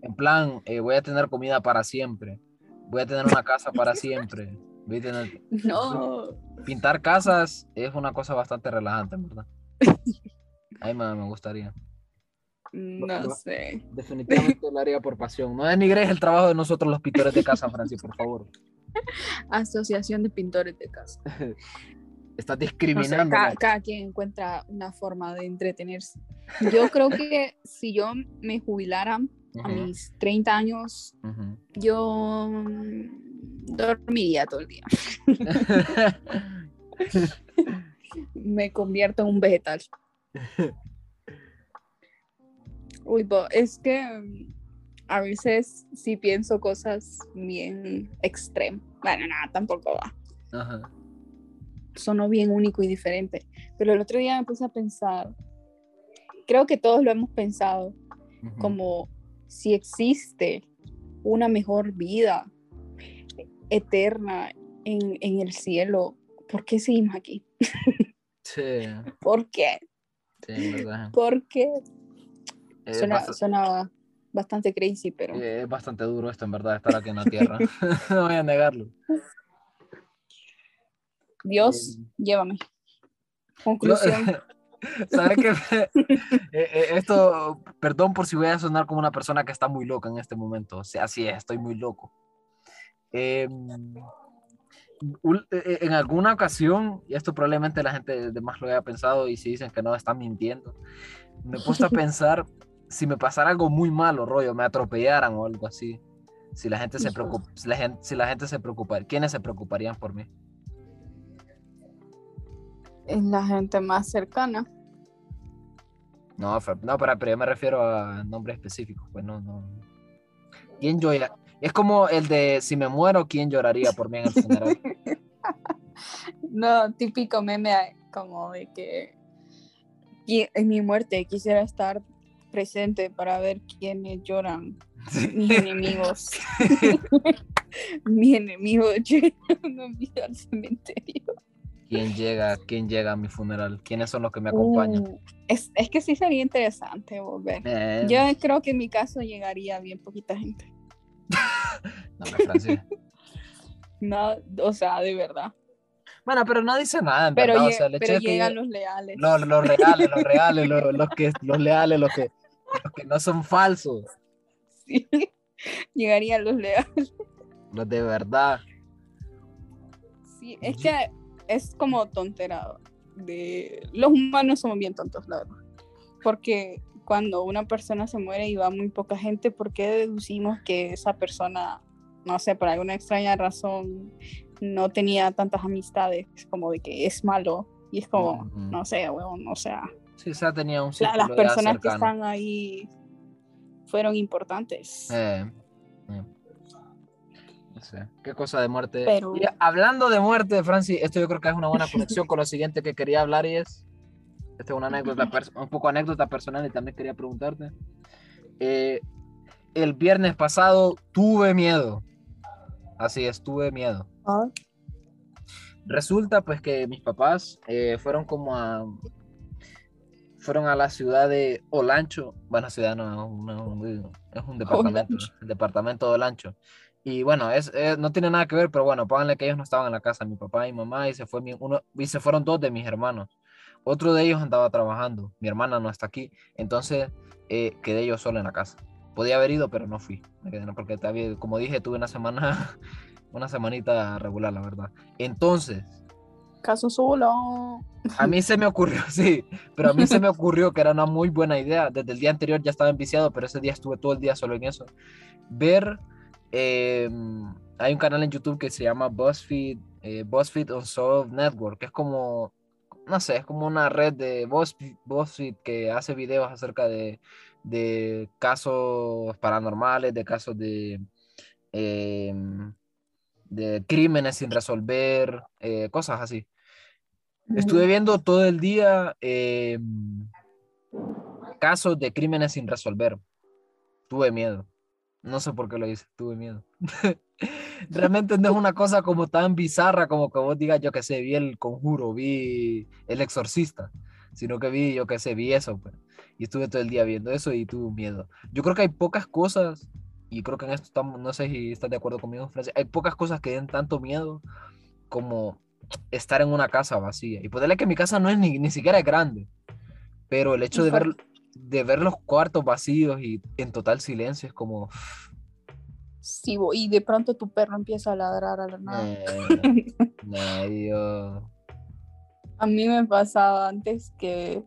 en plan, eh, voy a tener comida para siempre, voy a tener una casa para siempre, voy a tener... No. Pintar casas es una cosa bastante relajante, verdad. A mí me, me gustaría. No sé. Definitivamente lo haría por pasión. No denigres el trabajo de nosotros los pintores de casa, Francis, por favor. Asociación de Pintores de Casa. Estás discriminando. cada, cada quien encuentra una forma de entretenerse. Yo creo que si yo me jubilara a mis 30 años, yo dormiría todo el día. Me convierto en un vegetal. Uy, es que mm, a veces sí pienso cosas bien extremas. Bueno, nada, tampoco va. Ajá. sonó bien único y diferente. Pero el otro día me puse a pensar, creo que todos lo hemos pensado, como si existe una mejor vida eterna en, en el cielo, ¿por qué seguimos aquí? Sí, ¿Por qué? sí, verdad. ¿Por qué? Es Suena, bast- suena bastante crazy, pero eh, es bastante duro esto, en verdad, estar aquí en la Tierra. no voy a negarlo. Dios, Eh, llévame. Conclusión. ¿Sabes qué? Eh, eh, esto, perdón por si voy a sonar como una persona que está muy loca en este momento. O sea, así es, estoy muy loco. Eh, ul- eh, en alguna ocasión, y esto probablemente la gente de más lo haya pensado, y si dicen que no, están mintiendo, me he puesto a pensar si me pasara algo muy malo, rollo, me atropellaran o algo así. Si la gente se preocupa, si la gente, si la gente se preocupa, ¿quiénes se preocuparían por mí? Es la gente más cercana. No, no, pero, pero yo me refiero a nombres específicos, pues no, no. ¿Quién? Es como el de si me muero, ¿quién lloraría por mí en el funeral? No, típico meme como de que en mi muerte quisiera estar presente para ver quiénes lloran, mis enemigos. Mi enemigo llegando al cementerio. ¿Quién llega? ¿Quién llega a mi funeral? ¿Quiénes son los que me acompañan? Uh, es, es que sí sería interesante volver. Eh, Yo creo que en mi caso llegaría bien poquita gente. no. No, o sea, de verdad. Bueno, pero no dice nada, en Pero, verdad. O sea, pero que llegan los leales. los, los reales, los reales, los, los que, los leales, los que, los que no son falsos, Sí. Llegarían los leales. los de verdad. Sí, es que es como tontera. De... Los humanos somos bien tontos, la verdad. Porque cuando una persona se muere y va muy poca gente, ¿por qué deducimos que esa persona, no sé, por alguna extraña razón, no tenía tantas amistades como de que es malo? Y es como, no sé, huevón, o sea, Sí, tenía un la- las personas que están ahí fueron importantes. Eh, eh. No sé, qué cosa de muerte. Pero- Y hablando de muerte, Francis, esto yo creo que es una buena conexión con lo siguiente que quería hablar y es, esta es una anécdota, un poco anécdota personal y también quería preguntarte. Eh, el viernes pasado tuve miedo. Así es, tuve miedo. Ah. Resulta pues que mis papás eh, fueron como a fueron a la ciudad de Olancho, bueno, ciudad no, no, es un departamento, el departamento de Olancho. Y bueno, es, no tiene nada que ver, pero bueno, pónganle que ellos no estaban en la casa, mi papá y mamá, y se, fue mi, uno, y se fueron dos de mis hermanos. Otro de ellos andaba trabajando, mi hermana no está aquí, entonces eh, quedé yo solo en la casa. Podía haber ido, pero no fui, porque como dije, tuve una semana, una semanita regular, la verdad. Entonces... Caso solo. A mí se me ocurrió, sí, pero a mí se me ocurrió que era una muy buena idea. Desde el día anterior ya estaba enviciado, pero ese día estuve todo el día solo en eso. Ver Em, hay un canal en YouTube que se llama BuzzFeed, eh, BuzzFeed Unsolved Network, que es como, no sé, es como una red de BuzzFeed, que hace videos acerca de, de, casos paranormales, de casos de, em, de crímenes sin resolver, eh, cosas así. Estuve viendo todo el día em, casos de crímenes sin resolver. Tuve miedo. No sé por qué lo hice, tuve miedo. Realmente no es una cosa como tan bizarra como que vos digas, yo que sé, vi el conjuro, vi el exorcista, sino que vi, yo que sé, vi eso. Pues. Y estuve todo el día viendo eso y tuve miedo. Yo creo que hay pocas cosas, y creo que en esto estamos, no sé si estás de acuerdo conmigo, Francia, hay pocas cosas que den tanto miedo como estar en una casa vacía. Y poderle que mi casa no es ni, ni siquiera grande, pero el hecho de ver de ver los cuartos vacíos y en total silencio es como... Sí, y de pronto tu perro empieza a ladrar a la nada. medio. A mí me pasaba antes que...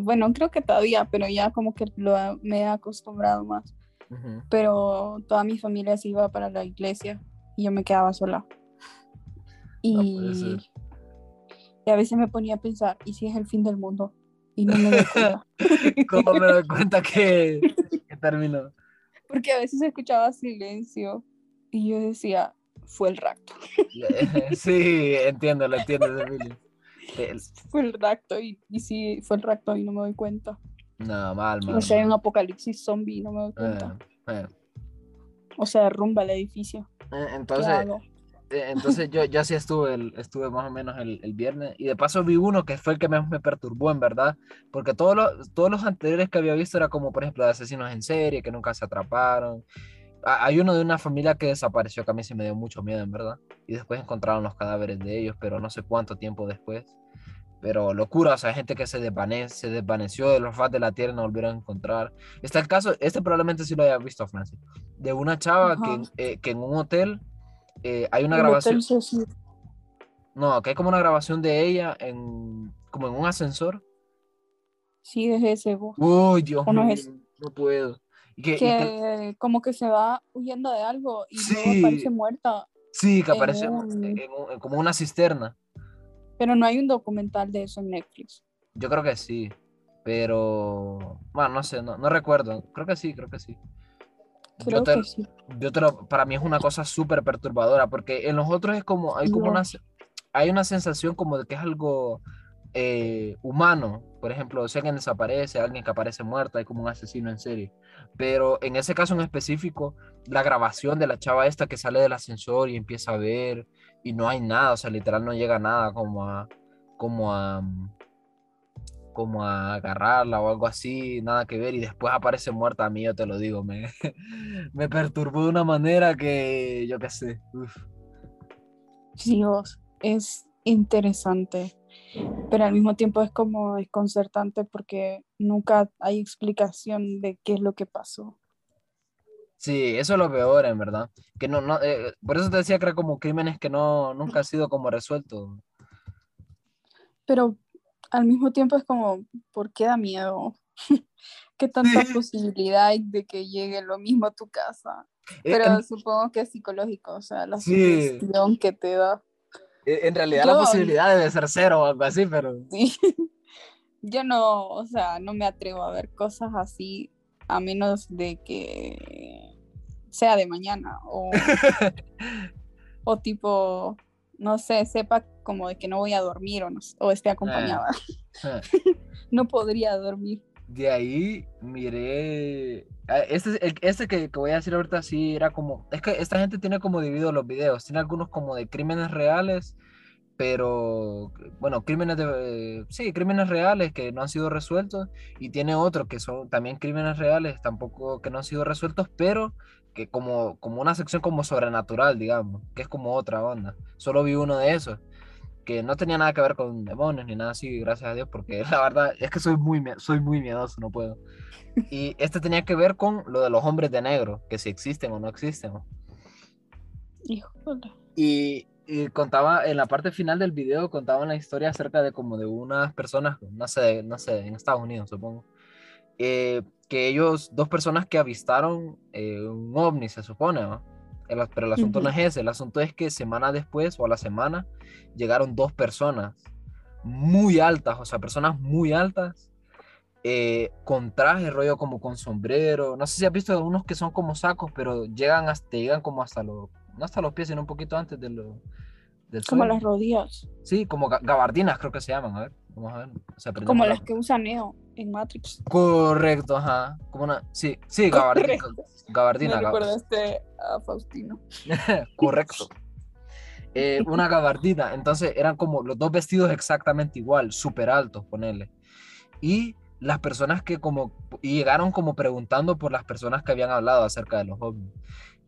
Bueno, creo que todavía, pero ya como que lo, me he acostumbrado más. Pero toda mi familia se iba para la iglesia y yo me quedaba sola. Y, y a veces me ponía a pensar, ¿y si es el fin del mundo? y no me doy cuenta. ¿Cómo me doy cuenta que, terminó? Porque a veces escuchaba silencio y yo decía, fue el rapto. Sí, entiendo, lo entiendo, Fue el rapto y, y sí, fue el rapto y no me doy cuenta. No, mal, mal. O sea, hay un apocalipsis zombie y no me doy cuenta. Eh, eh. O sea, derrumba el edificio. Eh, entonces, eh, entonces yo, yo así estuve, el, estuve más o menos el, el, viernes y de paso vi uno que fue el que más me perturbó en verdad, porque todos los, todos los anteriores que había visto era como por ejemplo de asesinos en serie que nunca se atraparon. Hay uno de una familia que desapareció que a mí se me dio mucho miedo en verdad y después encontraron los cadáveres de ellos, pero no sé cuánto tiempo después. Pero locura, o sea, gente que se, desvanece, se desvaneció de los faz de la tierra y no volvieron a encontrar. Está el caso, este probablemente sí lo haya visto, Francis, de una chava que, eh, que en un hotel eh, hay una grabación. No, que hay como una grabación de ella en como en un ascensor. Sí, es ese. Uy, Dios mío, no, puedo. Que, como que se va huyendo de algo y luego aparece muerta. Sí, que aparece como una cisterna. Pero no hay un documental de eso en Netflix. Yo creo que sí, pero bueno, no sé, no, no recuerdo. Creo que sí, creo que sí yo para mí es una cosa súper perturbadora, porque en los otros es como, hay como una, hay una sensación como de que es algo eh, humano. Por ejemplo, si alguien desaparece, alguien que aparece muerto, hay como un asesino en serie. Pero en ese caso en específico, la grabación de la chava esta que sale del ascensor y empieza a ver y no hay nada, o sea, literal no llega nada como a, como a, como a agarrarla o algo así, nada que ver, y después aparece muerta a mí, yo te lo digo, me, me perturbó de una manera que yo qué sé. Dios, es interesante, pero al mismo tiempo es como desconcertante porque nunca hay explicación de qué es lo que pasó. Sí, eso es lo peor, en verdad. Que no, no, eh, por eso te decía que era como crímenes que no, nunca han sido como resueltos. Pero al mismo tiempo es como, ¿por qué da miedo? ¿Qué tanta posibilidad hay de que llegue lo mismo a tu casa? Eh, Pero supongo que es psicológico, o sea, la sí. que te da. E, en realidad la posibilidad debe ser cero o algo así, pero... Sí. Yo no, o sea, no me atrevo a ver cosas así a menos de que sea de mañana o, o tipo no sé, sepa como de que no voy a dormir o, no, o esté acompañada. Ah. no podría dormir. De ahí miré. Este, este que, que voy a decir ahorita sí era como. Es que esta gente tiene como dividido los videos. Tiene algunos como de crímenes reales, pero. Bueno, crímenes de. Sí, crímenes reales que no han sido resueltos. Y tiene otro que son también crímenes reales, tampoco que no han sido resueltos, pero que como, como una sección como sobrenatural, digamos, que es como otra onda. Solo vi uno de esos que no tenía nada que ver con demonios ni nada así, gracias a Dios, porque la verdad es que soy muy, soy muy miedoso, no puedo. Y este tenía que ver con lo de los hombres de negro, que si existen o no existen. Y, y contaba, en la parte final del video, contaban la historia acerca de como de unas personas, no sé, no sé, en Estados Unidos, supongo, eh, que ellos, dos personas que avistaron eh, un ovni, se supone, ¿no? El- pero el asunto no Ujú. es ese, el asunto es que semana después o a la semana llegaron dos personas muy altas, o sea, personas muy altas, eh, con traje, rollo como con sombrero, no sé si has visto unos que son como sacos, pero llegan hasta, llegan como hasta los, no hasta los pies, sino un poquito antes de lo, del Como suelo. las rodillas. Sí, como ga- gabardinas creo que se llaman, a ver, vamos a ver. o sea, Como la- las que usa Neo en Matrix. Correcto, ajá. Como una, sí, sí, gabardina. Gabardina, Me recordaste a Faustino. correcto. Eh, una gabardina. Entonces eran como los dos vestidos exactamente igual, súper altos, ponerle. Y las personas que como, y llegaron como preguntando por las personas que habían hablado acerca de los ovnis.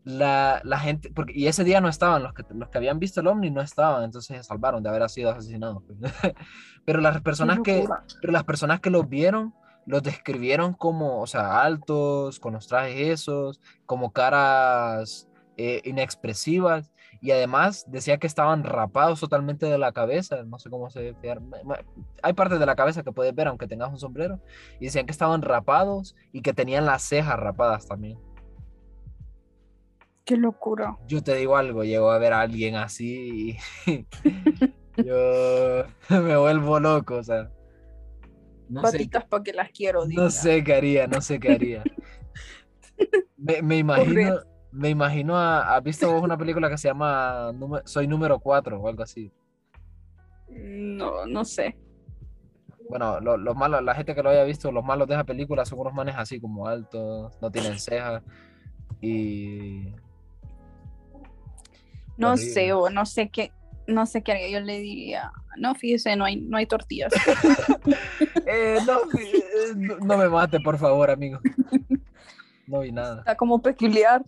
La, la gente, porque, y ese día no estaban, los que, los que habían visto el ovni no estaban, entonces se salvaron de haber sido asesinados. pues. Pero las personas que, pero las personas que los vieron los describieron como, o sea, altos, con los trajes esos, como caras eh, inexpresivas, y además decía que estaban rapados totalmente de la cabeza, no sé cómo se ve, hay partes de la cabeza que puedes ver aunque tengas un sombrero, y decían que estaban rapados y que tenían las cejas rapadas también. Qué locura. Yo te digo algo, llego a ver a alguien así y yo me vuelvo loco, o sea. No Patitas para que las quiero. no diga. sé qué haría, no sé qué haría. Me, me imagino, me imagino, a- ¿has visto vos una película que se llama Soy número 4 o algo así? No, no sé. Bueno, lo- los malos, la gente que lo haya visto, los malos de esa película son unos manes así como altos, no tienen cejas y... No Horrible. sé, o no sé qué. No sé qué haría. Yo le diría, no, fíjese, no hay, no hay tortillas. Eh, no, eh, no, no me mate, por favor, amigo. No vi nada. Está como peculiar.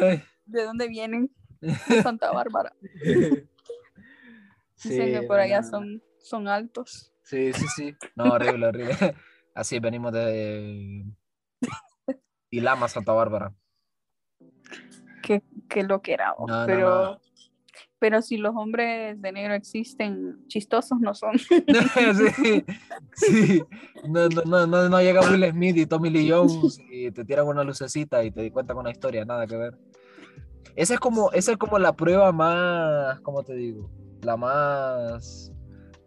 Ay. ¿De dónde vienen? De Santa Bárbara. Dicen Sí, que por allá son, son altos. Sí, sí, sí. No, horrible, horrible. Así venimos de Ilama, Santa Bárbara. Qué, qué lo que era. No, no, pero, no. pero si los hombres de negro existen, chistosos no son. sí, sí. No, no, no, no, no llega Will Smith y Tommy Lee Jones y te tiran una lucecita y te cuentan una historia, nada que ver. Esa es como, esa es como la prueba más, ¿cómo te digo? La más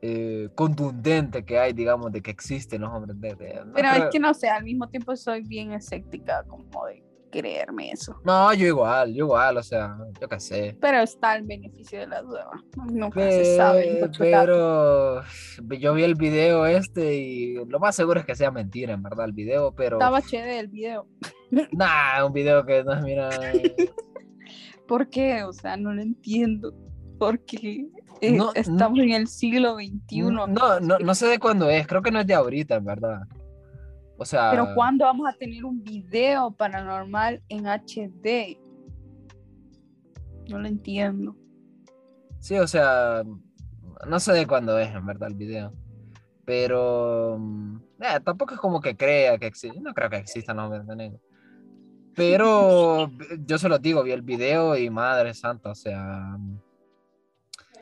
eh, contundente que hay, digamos, de que existen los hombres de... no Pero es que no sé, al mismo tiempo soy bien escéptica como de creerme eso. No, yo igual, yo igual, o sea, yo qué sé. Pero está el beneficio de la duda. Nunca se sabe. Pero yo vi el video este y lo más seguro es que sea mentira, en verdad, el video, pero... Estaba chévere el video. Nah, un video que no, mira... ¿Por qué? O sea, no lo entiendo. Porque eh, No, estamos en el siglo XXI. No, no, no sé de cuándo es, creo que no es de ahorita, en verdad. O sea... Pero ¿cuándo vamos a tener un video paranormal en HD? No lo entiendo. Sí, o sea, no sé de cuándo es, en verdad, el video. Pero mm, eh, tampoco es como que crea que existe. No creo que existan los hombres de negro. Pero yo se lo digo, vi el video y madre santa, o sea,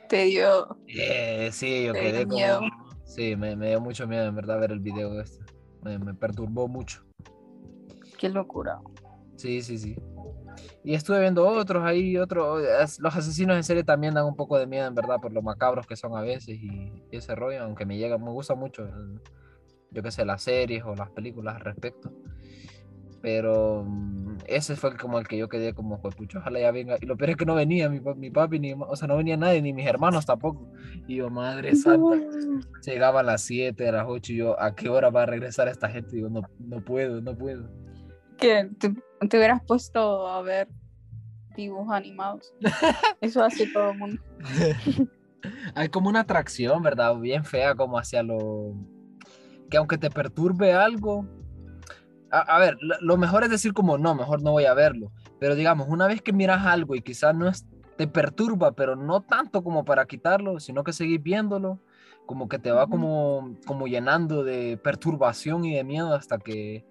Te dio. eh, sí, yo Te quedé dio miedo. como... Sí, me, me dio mucho miedo, en verdad, ver el video este. Me, me perturbó mucho. Qué locura. Sí, sí, sí. Y estuve viendo otros ahí, otros. Los asesinos en serie también dan un poco de miedo, en verdad, por lo macabros que son a veces y, y ese rollo, aunque me llega, me gusta mucho, el- yo qué sé, las series o las películas al respecto. Pero mm, ese fue como el que yo quedé como, pues, pucho, ojalá ya venga. Y lo peor es que no venía mi, mi papi, ni, o sea, no venía nadie, ni mis hermanos tampoco. Y yo, madre santa, llegaba a las 7, a las 8, y yo, ¿a qué hora va a regresar esta gente? Y digo, no, no puedo, no puedo. Que te, te hubieras puesto a ver dibujos animados. Eso hace todo el mundo. Hay como una atracción, ¿verdad? Bien fea como hacia lo... Que aunque te perturbe algo... A, a ver, lo, mejor es decir como, no, mejor no voy a verlo. Pero digamos, una vez que miras algo y quizás no es, te perturba, pero no tanto como para quitarlo, sino que seguís viéndolo, como que te va como, como llenando de perturbación y de miedo hasta que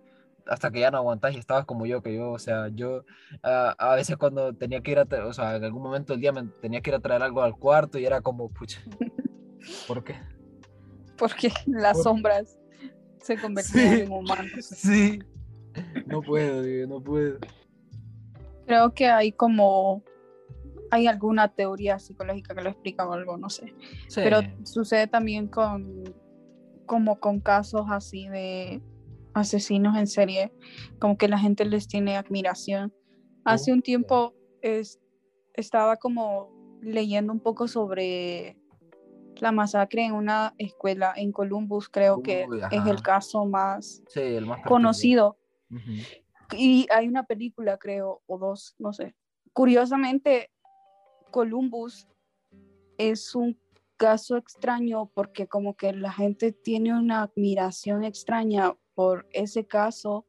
hasta que ya no aguantás y estabas como yo, que yo, o sea, yo uh, a veces cuando tenía que ir a, o sea, en algún momento del día me tenía que ir a traer algo al cuarto y era como, pucha, ¿por qué? Porque las ¿Por? sombras se convertían sí, en humanos. Sí, no puedo, digo, no puedo. Creo que hay como, hay alguna teoría psicológica que lo explica o algo, no sé. Sí. Pero sucede también con, como con casos así de asesinos en serie, como que la gente les tiene admiración. Hace un tiempo es, estaba como leyendo un poco sobre la masacre en una escuela en Columbus, creo Uy, que ajá. es el caso más, sí, el más conocido. Uh -huh. Y hay una película, creo, o dos, no sé. Curiosamente, Columbus es un caso extraño porque como que la gente tiene una admiración extraña por ese caso,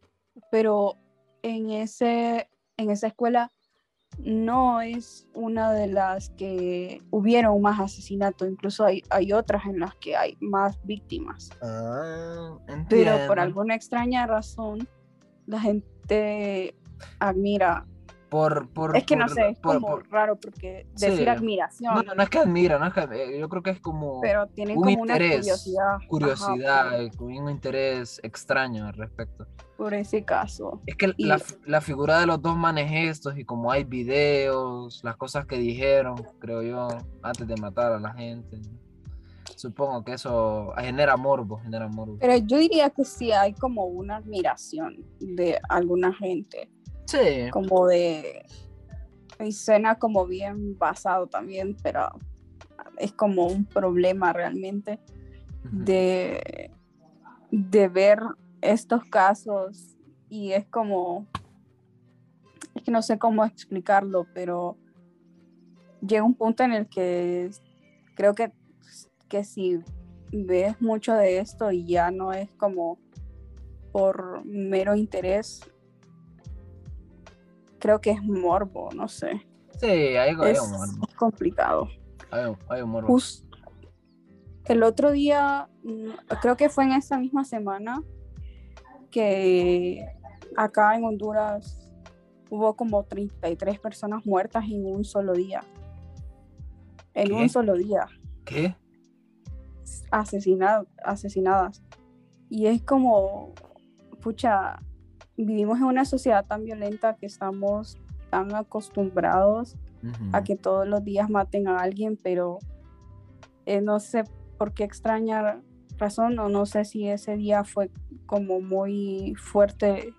pero en, ese, en esa escuela no es una de las que hubieron más asesinatos, incluso hay, hay otras en las que hay más víctimas. Ah, pero por alguna extraña razón, la gente admira por, por, es que por, no sé, es como raro porque decir sí. admiración. No, no, no, es que admira, no es que, yo creo que es como pero tienen un como interés, una curiosidad. curiosidad, Ajá, un interés extraño al respecto. por ese caso. Es que Y- la, la figura de los dos manes estos y como hay videos, las cosas que dijeron, creo yo, antes de matar a la gente. Supongo que eso genera morbo, genera morbo. Pero yo diría que sí hay como una admiración de alguna gente, Sí, como de y suena como bien basado también, pero es como un problema realmente de, de ver estos casos y es como, es que no sé cómo explicarlo, pero llega un punto en el que creo que, que si ves mucho de esto y ya no es como por mero interés, creo que es morbo, no sé, sí, hay, hay es un morbo, complicado. hay, un- hay un morbo. El otro día, mm, creo que fue en esta misma semana, que acá en Honduras hubo como 33 personas muertas en un solo día. En ¿Qué? un solo día, ¿Qué? asesinado, asesinadas. Y es como, pucha, vivimos en una sociedad tan violenta que estamos tan acostumbrados a que todos los días maten a alguien, pero eh, no sé por qué extraña razón o no sé si ese día fue como muy fuerte,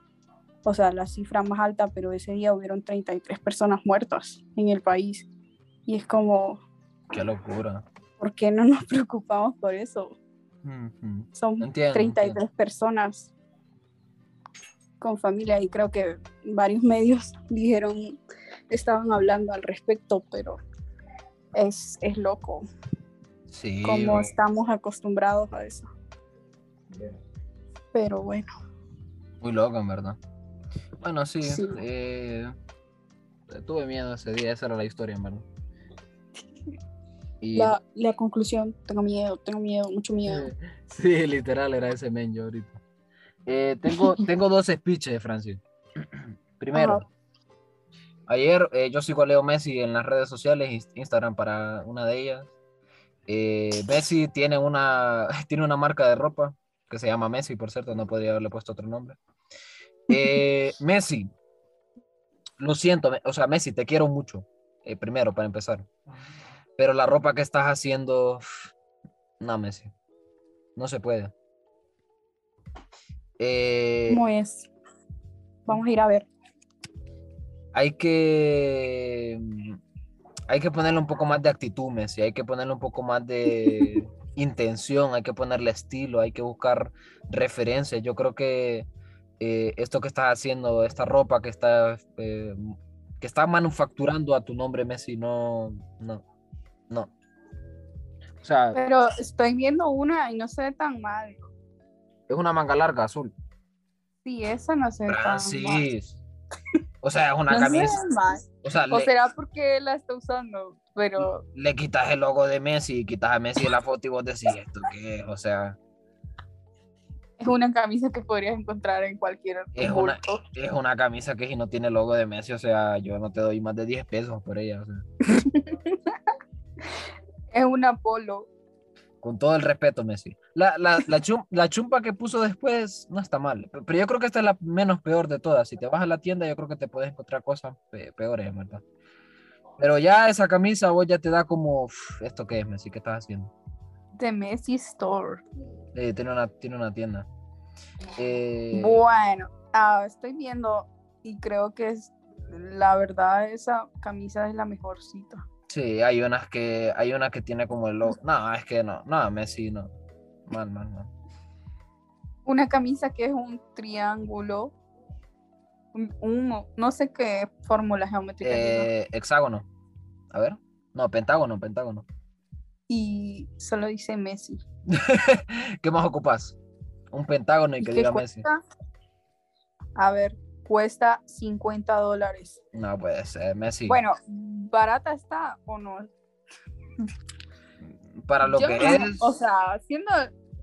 o sea, la cifra más alta, pero ese día hubieron 33 personas muertas en el país. Y es como, Qué locura. ¿por qué no nos preocupamos por eso? Son Entiendo, 33 entiendo. personas con familia y creo que varios medios dijeron, estaban hablando al respecto, pero es, es loco Sí, como estamos acostumbrados a eso. Pero bueno, muy loco, en verdad. Bueno, sí, Sí. eh, tuve miedo ese día, esa era la historia, en verdad. Y la, la conclusión, tengo miedo, tengo miedo, mucho miedo. Sí, literal era ese men yo ahorita. Eh, tengo, tengo dos speeches, Francis. Primero, Ajá. ayer eh, yo sigo a Leo Messi en las redes sociales, Inst- Instagram para una de ellas. Eh, Messi tiene una, tiene una marca de ropa que se llama Messi, por cierto, no podría haberle puesto otro nombre. Eh, Messi, lo siento, o sea, Messi, te quiero mucho, eh, primero, para empezar. Pero la ropa que estás haciendo, no, Messi, no se puede. Eh, ¿Cómo es? Vamos a ir a ver. hay que hay que ponerle un poco más de actitud, Messi, hay que ponerle un poco más de intención, hay que ponerle estilo, hay que buscar referencias. Yo creo que eh, esto que estás haciendo, esta ropa que está eh, que está manufacturando a tu nombre, Messi, no, no, no. O sea, Pero estoy viendo una y no se ve tan mal. Es una manga larga azul. Sí, esa no se ve tan. Francis. O sea, es una No camisa. O sea, O le, será porque la está usando, pero le quitas el logo de Messi, quitas a Messi de la foto y vos decís esto qué es, o sea, es una camisa que podrías encontrar en cualquier Es una- es una camisa que si no tiene logo de Messi, o sea, yo no te doy más de 10 pesos por ella, o sea, Es una polo. Con todo el respeto, Messi. La, la, la, chum- la chumpa que puso después no está mal, pe- pero yo creo que esta es la menos peor de todas. Si te vas a la tienda, yo creo que te puedes encontrar cosas pe- peores, en ¿verdad? Pero ya esa camisa vos ya te da como, "Uf, ¿esto qué es, Messi? ¿Qué estás haciendo? The Messi Store. Eh, tiene, una, tiene una tienda. Eh, Bueno, ah, estoy viendo y creo que es la verdad esa camisa es la mejorcita. Sí, hay unas que hay una que tiene como el logo. No, es que no, no, Messi no. Mal, mal, mal. Una camisa que es un triángulo, un, un- no sé qué fórmula geométrica Eh, hexágono. A ver. No, pentágono, pentágono. y solo dice Messi. ¿Qué más ocupas? Un pentágono y ¿Y que diga Messi. A ver, cuesta 50 dólares. No puede ser, Messi. Bueno, ¿barata está o no? para lo Yo que no- es. O sea, siendo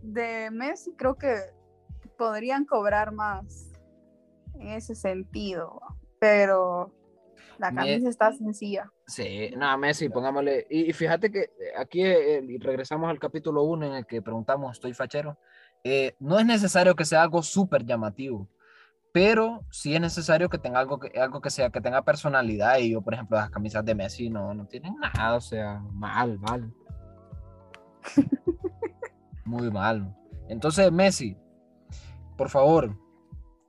de Messi, creo que podrían cobrar más en ese sentido. Pero la Me- camisa está sencilla. Sí, no, Messi, pongámosle. Y, y fíjate que eh, aquí eh, y regresamos al capítulo 1 en el que preguntamos, ¿estoy fachero? Eh, no es necesario que sea algo súper llamativo, pero sí es necesario que tenga algo que, algo que sea, que tenga personalidad. Y yo, por ejemplo, las camisas de Messi no, no tienen nada, o sea, mal, mal. Muy mal. Entonces, Messi, por favor,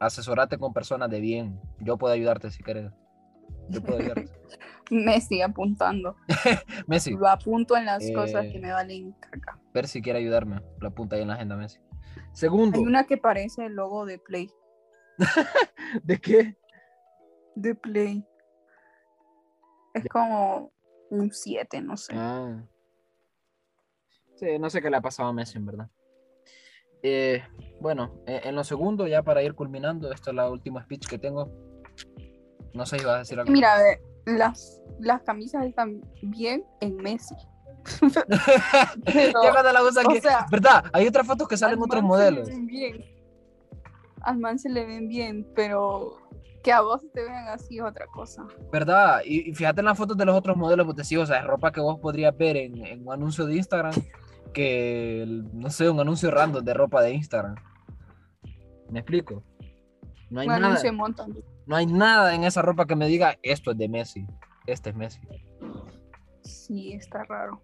asesorate con personas de bien. Yo puedo ayudarte si quieres. Yo puedo ayudarte. Messi apuntando. Messi, Lo apunto en las cosas Eh, que me valen caca. ver si quiere ayudarme. Lo apunta ahí en la agenda, Messi. Segundo, Hay una que parece el logo de Play. ¿de qué? De Play. Es como un 7, no sé. Ah. Sí, no sé qué le ha pasado a Messi, en verdad. Eh, bueno, eh, en lo segundo, ya para ir culminando, esta es la última speech que tengo. No sé si vas a decir algo. Mira, a ver, las, las camisas están bien en Messi. Pero ya cuando la usan que- sea, ¿Verdad? Hay otras fotos que salen al otros modelos. Bien. Al man se le ven bien, pero que a vos te vean así es otra cosa. ¿Verdad? Y, y fíjate en las fotos de los otros modelos, te sigo, o sea, es ropa que vos podrías ver en, en un anuncio de Instagram, que, no sé, un anuncio random de ropa de Instagram. ¿Me explico? No hay, Un nada, anuncio no hay nada en esa ropa que me diga, esto es de Messi, este es Messi. Sí, está raro.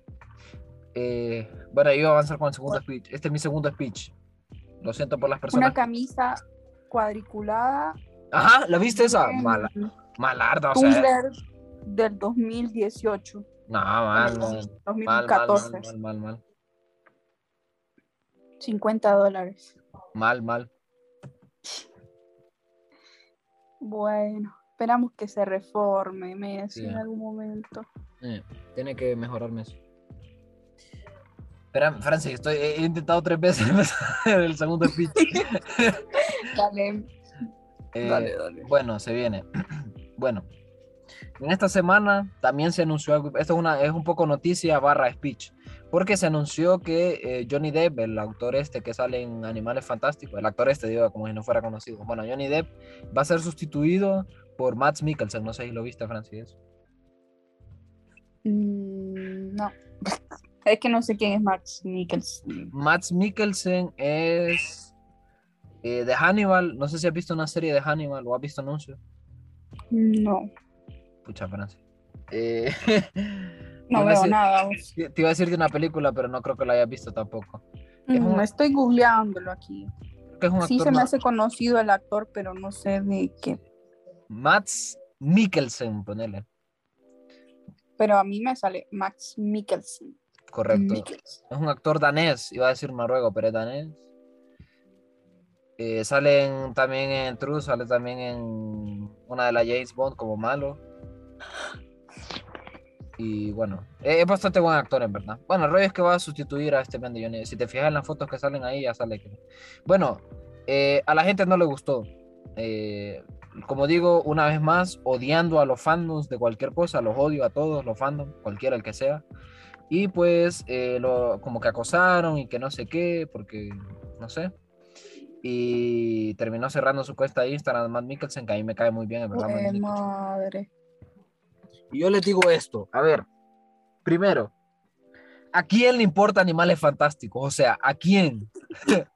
Eh, bueno, yo voy a avanzar con el segundo speech. Este es mi segundo speech. Lo siento por las personas. Una camisa cuadriculada. Ajá, ¿la viste esa? Mala, malarda, o sea. Del 2018. No, mal, mal, mal, mal, 2014. mal, mal, mal, mal, 50 dólares. mal, mal. Bueno, esperamos que se reforme Messi en algún momento. Eh, tiene que mejorarme eso. Espera, Francis, estoy, he intentado tres veces empezar el segundo speech. Dale, Eh, dale, dale. Bueno, se viene. Bueno, en esta semana también se anunció algo, esto es, una, es un poco noticia barra speech, porque se anunció que eh, Johnny Depp, el autor este que sale en Animales Fantásticos, el actor este, digo, como si no fuera conocido, bueno, Johnny Depp va a ser sustituido por Matt Mikkelsen, no sé si lo viste, Francis. Mm, no. Es que no sé quién es Max Nichols. Matt Mikkelsen es eh, de Hannibal, no sé si has visto una serie de Hannibal o has visto anuncios. No, Pucha, Francis. Eh, no veo nada. te iba a decir de una película, pero no creo que la hayas visto tampoco. Es Mm, un- Estoy googleándolo aquí. que es un Sí actor se me no- hace conocido el actor, pero no sé de qué. Mats Mikkelsen, ponele. Pero a mí me sale Max Mikkelsen. Correcto. Mikkelsen. Es un actor danés, iba a decir noruego, pero es danés. Eh, sale en- también en True, sale también en una de las James Bond como malo. Y bueno, eh, es bastante buen actor en verdad. Bueno, el rollo es que va a sustituir a este man de Johnny. Si te fijas en las fotos que salen ahí, ya sale que. Bueno, eh, a la gente no le gustó. Eh, como digo, una vez más, odiando a los fandoms de cualquier cosa, los odio a todos los fandoms, cualquiera el que sea. Y pues, eh, lo, como que acosaron y que no sé qué, porque no sé. Y terminó cerrando su cuenta de Instagram, Matt Mikkelsen, que a mí me cae muy bien, en verdad. Mikkelsen. madre. Y yo les digo esto, a ver, primero, ¿a quién le importa Animales Fantásticos? O sea, ¿a quién?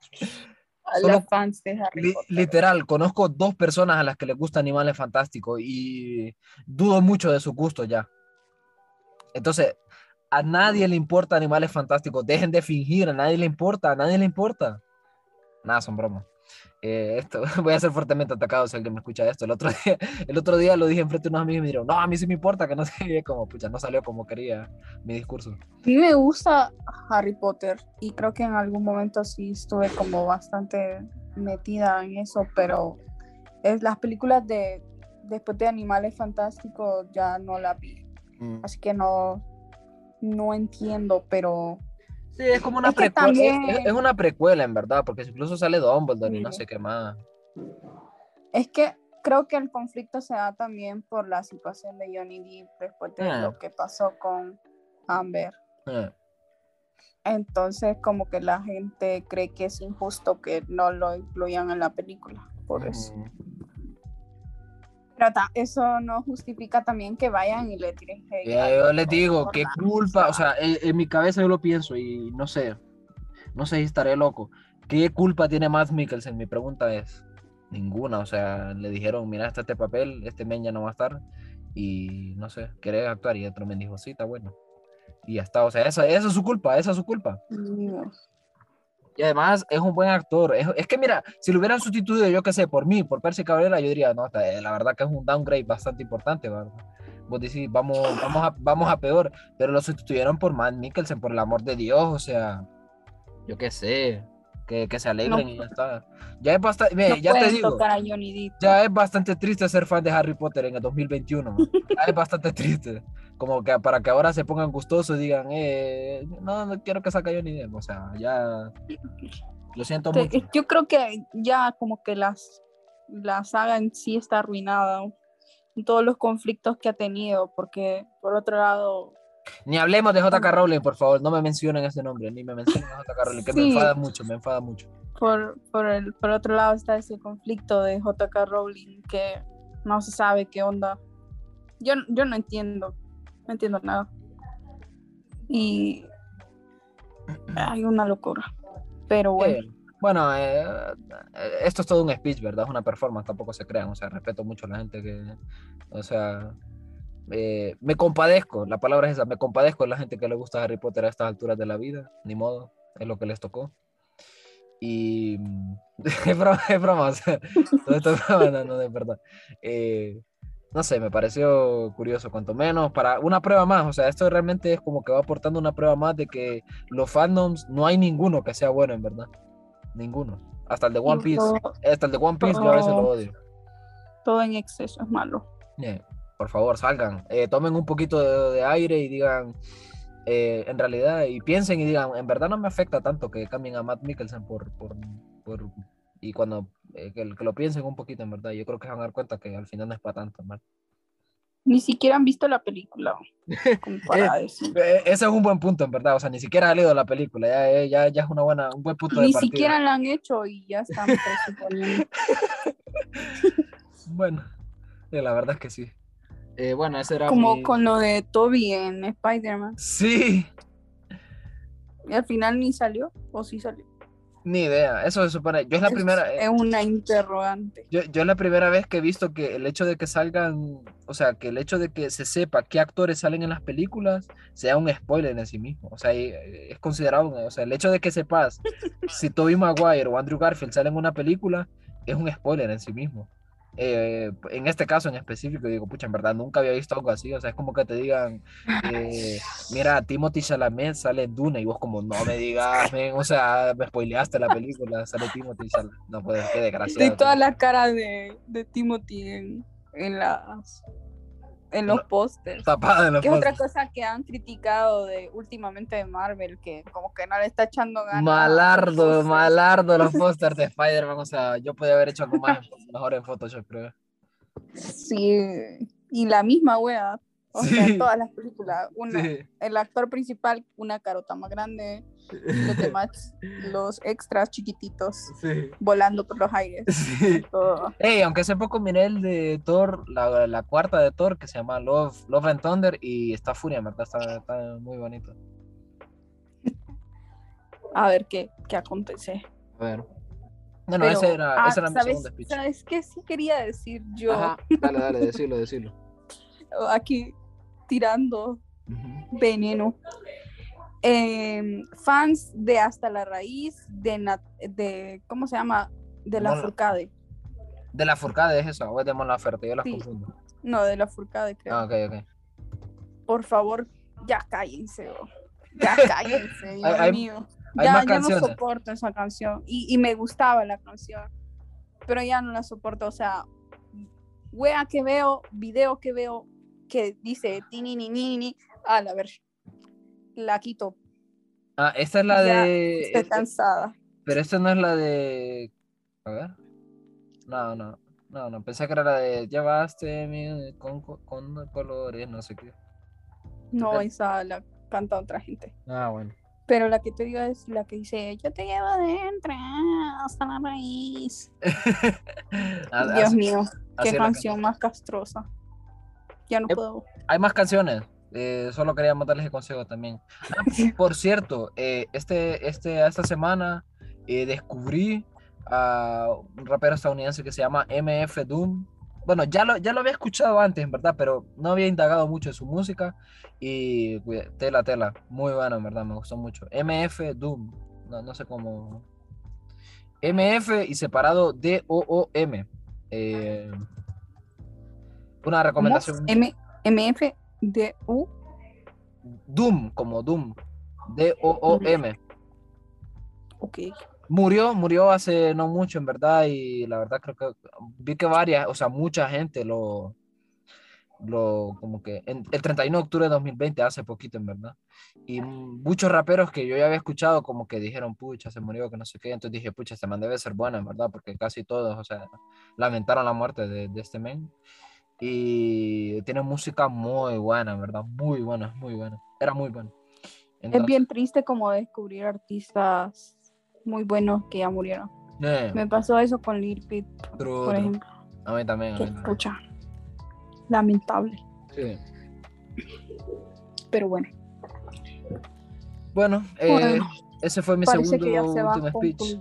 A Solo- los fans de Harry Li- Potter. literal, conozco dos personas a las que les gusta Animales Fantásticos y dudo mucho de su gusto ya. Entonces, a nadie le importa Animales Fantásticos, dejen de fingir, a nadie le importa, a nadie le importa. Nada, son bromas. Eh, esto, voy a ser fuertemente atacado si alguien me escucha esto. El otro día, el otro día lo dije enfrente de unos amigos y me dijeron, no, a mí sí me importa, que no sé, como, pucha, no salió como quería mi discurso. A mí me gusta Harry Potter y creo que en algún momento sí estuve como bastante metida en eso, pero es las películas de después de Animales Fantásticos ya no la vi, Mm. así que no no entiendo, pero Sí, es como una Es precuela, es- también- es, es una precuela en verdad, porque incluso sale Dumbledore y no sé qué más. es que creo que el conflicto se da también por la situación de Johnny Depp después de Ah. lo que pasó con Amber. Eh. Entonces, como que la gente cree que es injusto que no lo incluyan en la película, por eso. Ujú. Pero ta- eso no justifica también que vayan y le tiren hate Eh, yo les digo, qué culpa, o sea, en, en mi cabeza yo lo pienso y no sé, no sé si estaré loco. ¿Qué culpa tiene Matt Mikkelsen? Mi pregunta es, ninguna, o sea, le dijeron, mira, está este papel, este men ya no va a estar y no sé, ¿querés actuar? Y otro men dijo, sí, está bueno. Y ya está, o sea, esa, esa es su culpa, esa es su culpa. Dios. Y además es un buen actor. Es, es que mira, si lo hubieran sustituido, yo qué sé, por mí, por Percy Cabrera, yo diría, no, eh, la verdad que es un downgrade bastante importante, ¿verdad? Vos decís, vamos, vamos, a, vamos a peor, pero lo sustituyeron por Matt Mikkelsen, por el amor de Dios, o sea, yo qué sé, que, que se alegren No. y ya está. Ya es bastante, No ya te digo, ya es bastante triste ser fan de Harry Potter en el 2021, man. ya es bastante triste. Como que para que ahora se pongan gustosos y digan, eh, no, no quiero que saque Johnny Depp, o sea, ya... Lo siento mucho. Yo creo que ya como que las, la saga en sí está arruinada. Todos los conflictos que ha tenido, porque por otro lado, Ni hablemos de JK Rowling, por favor, no me mencionen ese nombre, ni me mencionen a JK Rowling, que me enfada mucho, me enfada mucho. por, por, el, por otro lado está ese conflicto de JK Rowling que no se sabe qué onda. Yo, yo no entiendo, no entiendo nada. Y hay una locura. Pero bueno, Eh, bueno, eh, esto es todo un speech, ¿verdad? Es una performance, tampoco se crean, o sea, respeto mucho a la gente que, o sea, eh, me compadezco, la palabra es esa, me compadezco de la gente que le gusta Harry Potter a estas alturas de la vida, ni modo, es lo que les tocó. Y es broma, es broma, o sea, todo esto es broma, no, no, de verdad. Eh, no sé, me pareció curioso, cuanto menos, para una prueba más, o sea, esto realmente es como que va aportando una prueba más de que los fandoms, no hay ninguno que sea bueno, en verdad. Ninguno. Hasta el de One Piece. todo, Hasta el de One Piece yo a veces lo odio. todo en exceso es malo. Eh, por favor, salgan. Eh, tomen un poquito de, de aire y digan, eh, en realidad, y piensen y digan, en verdad no me afecta tanto que cambien a Matt Mikkelsen por... por, por- y cuando eh, que, que lo piensen un poquito, en verdad, yo creo que se van a dar cuenta que al final no es para tanto, verdad. Ni siquiera han visto la película. Para decir. Eh, ese es un buen punto, en verdad. O sea, ni siquiera ha leído la película. Ya, eh, ya, ya es una buena, un buen punto de Ni partida. siquiera la han hecho y ya están presuponiendo. Bueno, eh, la verdad es que sí. Eh, bueno, ese era Como mi- con lo de Toby en Spider-Man. Sí, Y al final ni salió, o sí salió. Ni idea. Eso se supone. Yo es la primera. Es una interrogante. Yo, yo es la primera vez que he visto que el hecho de que salgan, o sea, que el hecho de que se sepa qué actores salen en las películas sea un spoiler en sí mismo. O sea, eh, es considerado, o sea, el hecho de que sepas si Tobey Maguire o Andrew Garfield salen en una película es un spoiler en sí mismo. Eh, en este caso en específico, digo, pucha, en verdad nunca había visto algo así. O sea, es como que te digan, eh, mira, Timothy Chalamet sale en Duna y vos como, no me digas, men, o sea, me spoileaste la película, sale Timothy Chalamet. No puede, qué De desgraciado. todas las caras de, de Timothy en, en las en los Lo- pósters. Tapada en los Que es otra cosa que han criticado de últimamente de Marvel, que como que no le está echando ganas. Malardo, malardo los pósters de Spider-Man. O sea, yo podía haber hecho algo más mejor en Photoshop, creo. Sí, y la misma wea. O Sí. sea, en todas las películas. Una, Sí. El actor principal, una carota más grande, los demás, los extras chiquititos, Sí. volando por los aires. Todo. Ey, aunque hace poco miré el de Thor, la, la cuarta de Thor, que se llama Love, Love and Thunder, y está furia, verdad, está, está muy bonito. A ver qué, qué acontece. A ver. Bueno, Pero, ese era, ah, ese era mi ¿sabes, segundo speech. ¿Sabes qué sí quería decir yo Ajá, dale, dale, decilo, decilo. aquí tirando veneno? Em, fans de Hasta la Raíz, de, Nat- de ¿cómo se llama? De la Mon- Furcade. De la Furcade es eso, o es de Mon Laferte, yo las Sí. confundo. No, de la Furcade, creo. Ah, ok, ok. Por favor, ya cállense. bro. Ya cállense, Dios Hay- mío. hay Ya, ya no soporto esa canción. Y, y me gustaba la canción. Pero ya no la soporto. O sea, wea que veo, video que veo que dice tini ni ni ni. A la ver. La quito. Ah, esta es la Ya de. Estoy esta- cansada. pero esta no es la de. A ver. No, no. No, no, pensé que era la de llevaste mi con, con- colores, no sé qué. No, esa la canta otra gente. Ah, bueno. Pero la que te digo es la que dice, yo te llevo adentro hasta la raíz. Ah, Dios mío, qué canción más castrosa. Ya no Eh, puedo. Hay más canciones. eh, solo quería mandarles el consejo también. Ah, por cierto, eh, este, este, esta semana descubrí a un rapero estadounidense que se llama MF Doom. Bueno, ya lo, ya lo había escuchado antes, en verdad, pero no había indagado mucho en su música. Y tela, tela. Muy bueno, en verdad, me gustó mucho. MF Doom. No, no sé cómo. MF y separado D-O-O-M. Eh, una recomendación. M MF D U Doom, como Doom. D-O-O-M. ok. Murió, murió hace no mucho, en verdad, y la verdad creo que vi que varias, o sea, mucha gente lo, lo, como que, en, el 31 de octubre de 2020, hace poquito, en verdad, y muchos raperos que yo ya había escuchado, como que dijeron, pucha, se murió, que no sé qué, entonces dije, pucha, este man debe ser bueno, en verdad, porque casi todos, o sea, lamentaron la muerte de, de este men, y tiene música muy buena, en verdad, muy buena, muy buena, era muy bueno. Es bien triste como descubrir artistas muy buenos que ya murieron. eh, Me pasó eso con Lil Peep, por true. ejemplo. a mí también, a Que mí también. escucha. Lamentable. Sí. Pero bueno, Bueno, eh, Bueno, ese fue mi segundo se último speech.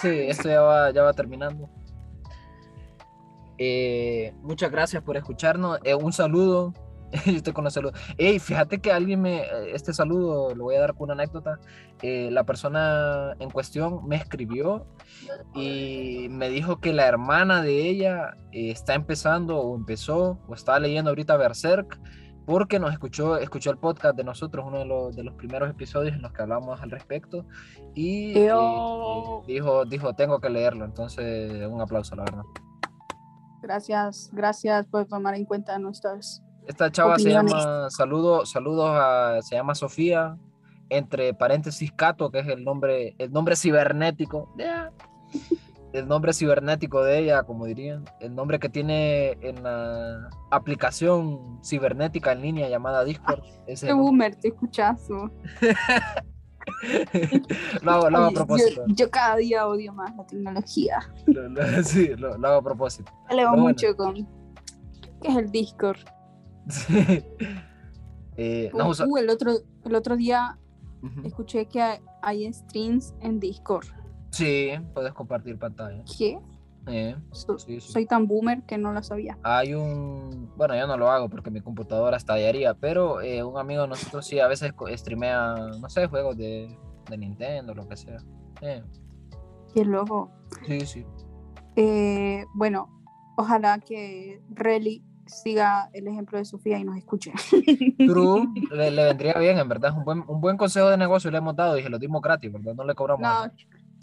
Sí, esto ya va, ya va terminando. Eh, muchas gracias por escucharnos. Eh, un saludo. Yo estoy con los saludos. Ey, fíjate que alguien me. eh, Este saludo lo voy a dar con una anécdota. Eh, la persona en cuestión me escribió y me dijo que la hermana de ella está empezando o empezó o está leyendo ahorita Berserk porque nos escuchó, escuchó el podcast de nosotros, uno de los, de los primeros episodios en los que hablamos al respecto y eh, Yo- dijo, dijo, tengo que leerlo, entonces un aplauso, la verdad. Gracias, gracias por tomar en cuenta nuestras. Esta chava Opiniones. se llama, saludo, saludos a, se llama Sofía, entre paréntesis Cato, que es el nombre, el nombre cibernético, yeah, el nombre cibernético de ella, como dirían, el nombre que tiene en la aplicación cibernética en línea llamada Discord. es Qué nombre. boomer, te escuchas. lo, hago, lo hago a propósito. Yo, yo cada día odio más la tecnología. Lo- lo- sí, lo, hago a propósito. Bueno. mucho con. ¿Qué es el Discord? Sí. Eh, Uh, no, usa- uh, el, otro, el otro día Ujú. escuché que hay, hay streams en Discord. Sí, puedes compartir pantalla. ¿Qué? Eh, So- Sí, sí. Soy tan boomer que no lo sabía. Hay un, bueno, yo no lo hago porque mi computadora estallaría, pero eh, un amigo de nosotros sí a veces streamea, no sé, juegos de, de Nintendo, lo que sea. Eh, Y luego, sí, sí. eh, bueno, ojalá que Relly siga el ejemplo de Sofía y nos escuche. True, le, le vendría bien, en verdad. Un buen, un buen consejo de negocio le hemos dado y se lo dimos gratis, ¿verdad? No le cobramos. No, nada.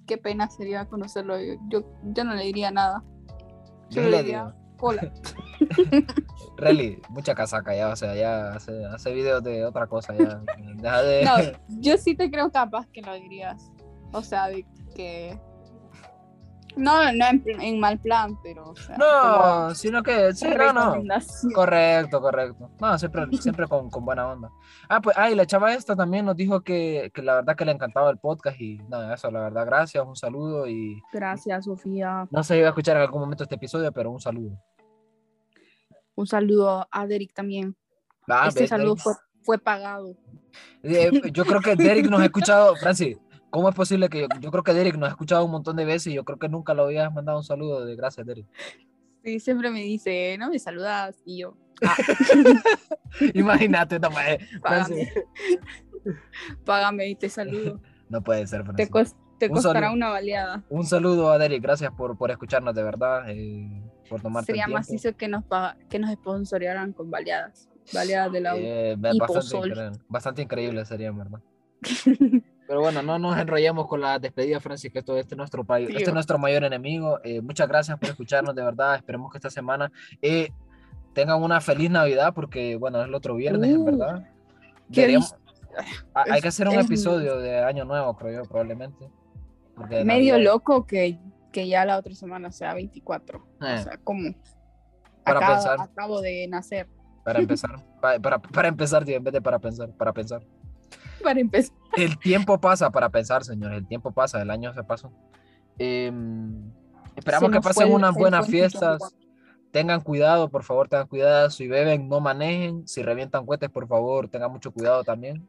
Qué pena sería conocerlo. Yo, yo no le diría nada. Yo Solo le diría. Hola. Relly, mucha casaca ya, o sea, ya hace, hace videos de otra cosa, ya. Deja de. No, yo sí te creo capaz que lo dirías. O sea, de que. No, no en, en mal plan, pero. O sea, No, sino que sí, no, no. Correcto, correcto. No, siempre, siempre con, con buena onda. Ah, pues, ah, y la chava esta también nos dijo que, que la verdad que le encantaba el podcast y nada, eso, la verdad, gracias, un saludo y Gracias, Sofía. no sé si iba a escuchar en algún momento este episodio, pero un saludo. Un saludo a Derek también. Ah, este saludo fue, fue pagado. Eh, yo creo que Derek nos ha escuchado, Francis, ¿cómo es posible que yo, yo creo que Derek nos ha escuchado un montón de veces y yo creo que nunca lo habías mandado un saludo de gracias, Derek? Sí, siempre me dice, no me saludas. Y yo, Imagínate, no puede, págame, págame y te saludo. No puede ser, Te, Francis. cos- te Un costará saludo. una baleada. Un saludo a Derek, gracias por, por escucharnos de verdad, eh, por tomarte Sería el más macizo que nos, que nos sponsorearan con baleadas. Baleadas de la U. Eh, y bastante, increíble, bastante increíble sería, verdad. Pero bueno, no nos enrollemos con la despedida, Francis, que esto este es nuestro país, este es nuestro mayor enemigo. Eh, muchas gracias por escucharnos, de verdad. Esperemos que esta semana eh, tengan una feliz Navidad, porque bueno, es el otro viernes, en Uh, verdad. Deberíamos- Ah, hay es- que hacer un es- episodio de Año Nuevo, creo yo, probablemente. porque Medio Navidad- loco que, que ya la otra semana sea 24. Eh. O sea, como Para acabo, pensar. acabo de nacer. Para empezar, pa- para, para empezar, tío, en vez de para pensar, para pensar. Para empezar. El tiempo pasa para pensar, señores. El tiempo pasa, el año se pasó. Em, esperamos que fue pasen unas buenas 2024. fiestas. Tengan cuidado, por favor, tengan cuidado. Si beben, no manejen. Si revientan cohetes, por favor, tengan mucho cuidado también.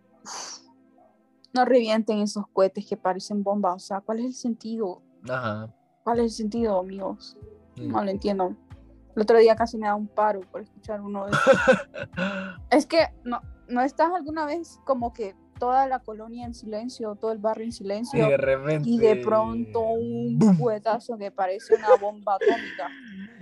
No revienten esos cohetes que parecen bombas. O sea, ¿cuál es el sentido? Ajá. ¿Cuál es el sentido, amigos? sí. No lo entiendo. El otro día casi me da un paro por escuchar uno de esos. Es que no, no estás alguna vez como que toda la colonia en silencio, todo el barrio en Y silencio, de repente. y de pronto un ¡Bum! cuetazo que parece una bomba atómica.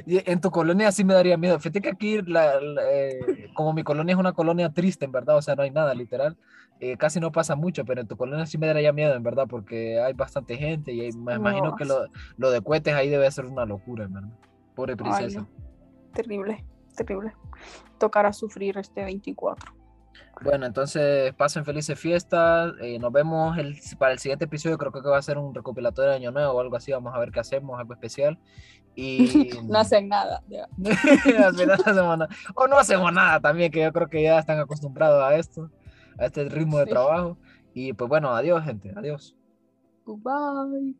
Y en tu colonia sí me daría miedo. Fíjate que aquí, la- la, eh, como mi colonia es una colonia triste, en verdad, o sea, no hay nada, literal. eh, casi no pasa mucho, pero en tu colonia sí me daría miedo, en verdad, porque hay bastante gente y hay- me imagino que lo, lo de cohetes ahí debe ser una locura, en verdad. Pobre Ay, princesa. no. Terrible, terrible. Tocará sufrir este 24. Bueno, entonces pasen felices fiestas. eh, nos vemos el, para el siguiente episodio. Creo que va a ser un recopilatorio de Año Nuevo o algo así. Vamos a ver qué hacemos, algo especial. Y No hacen nada. al final no hacemos nada. O no hacemos nada también, que yo creo que ya están acostumbrados a esto, a este ritmo de Sí. trabajo. Y pues bueno, adiós, gente. Adiós. Goodbye.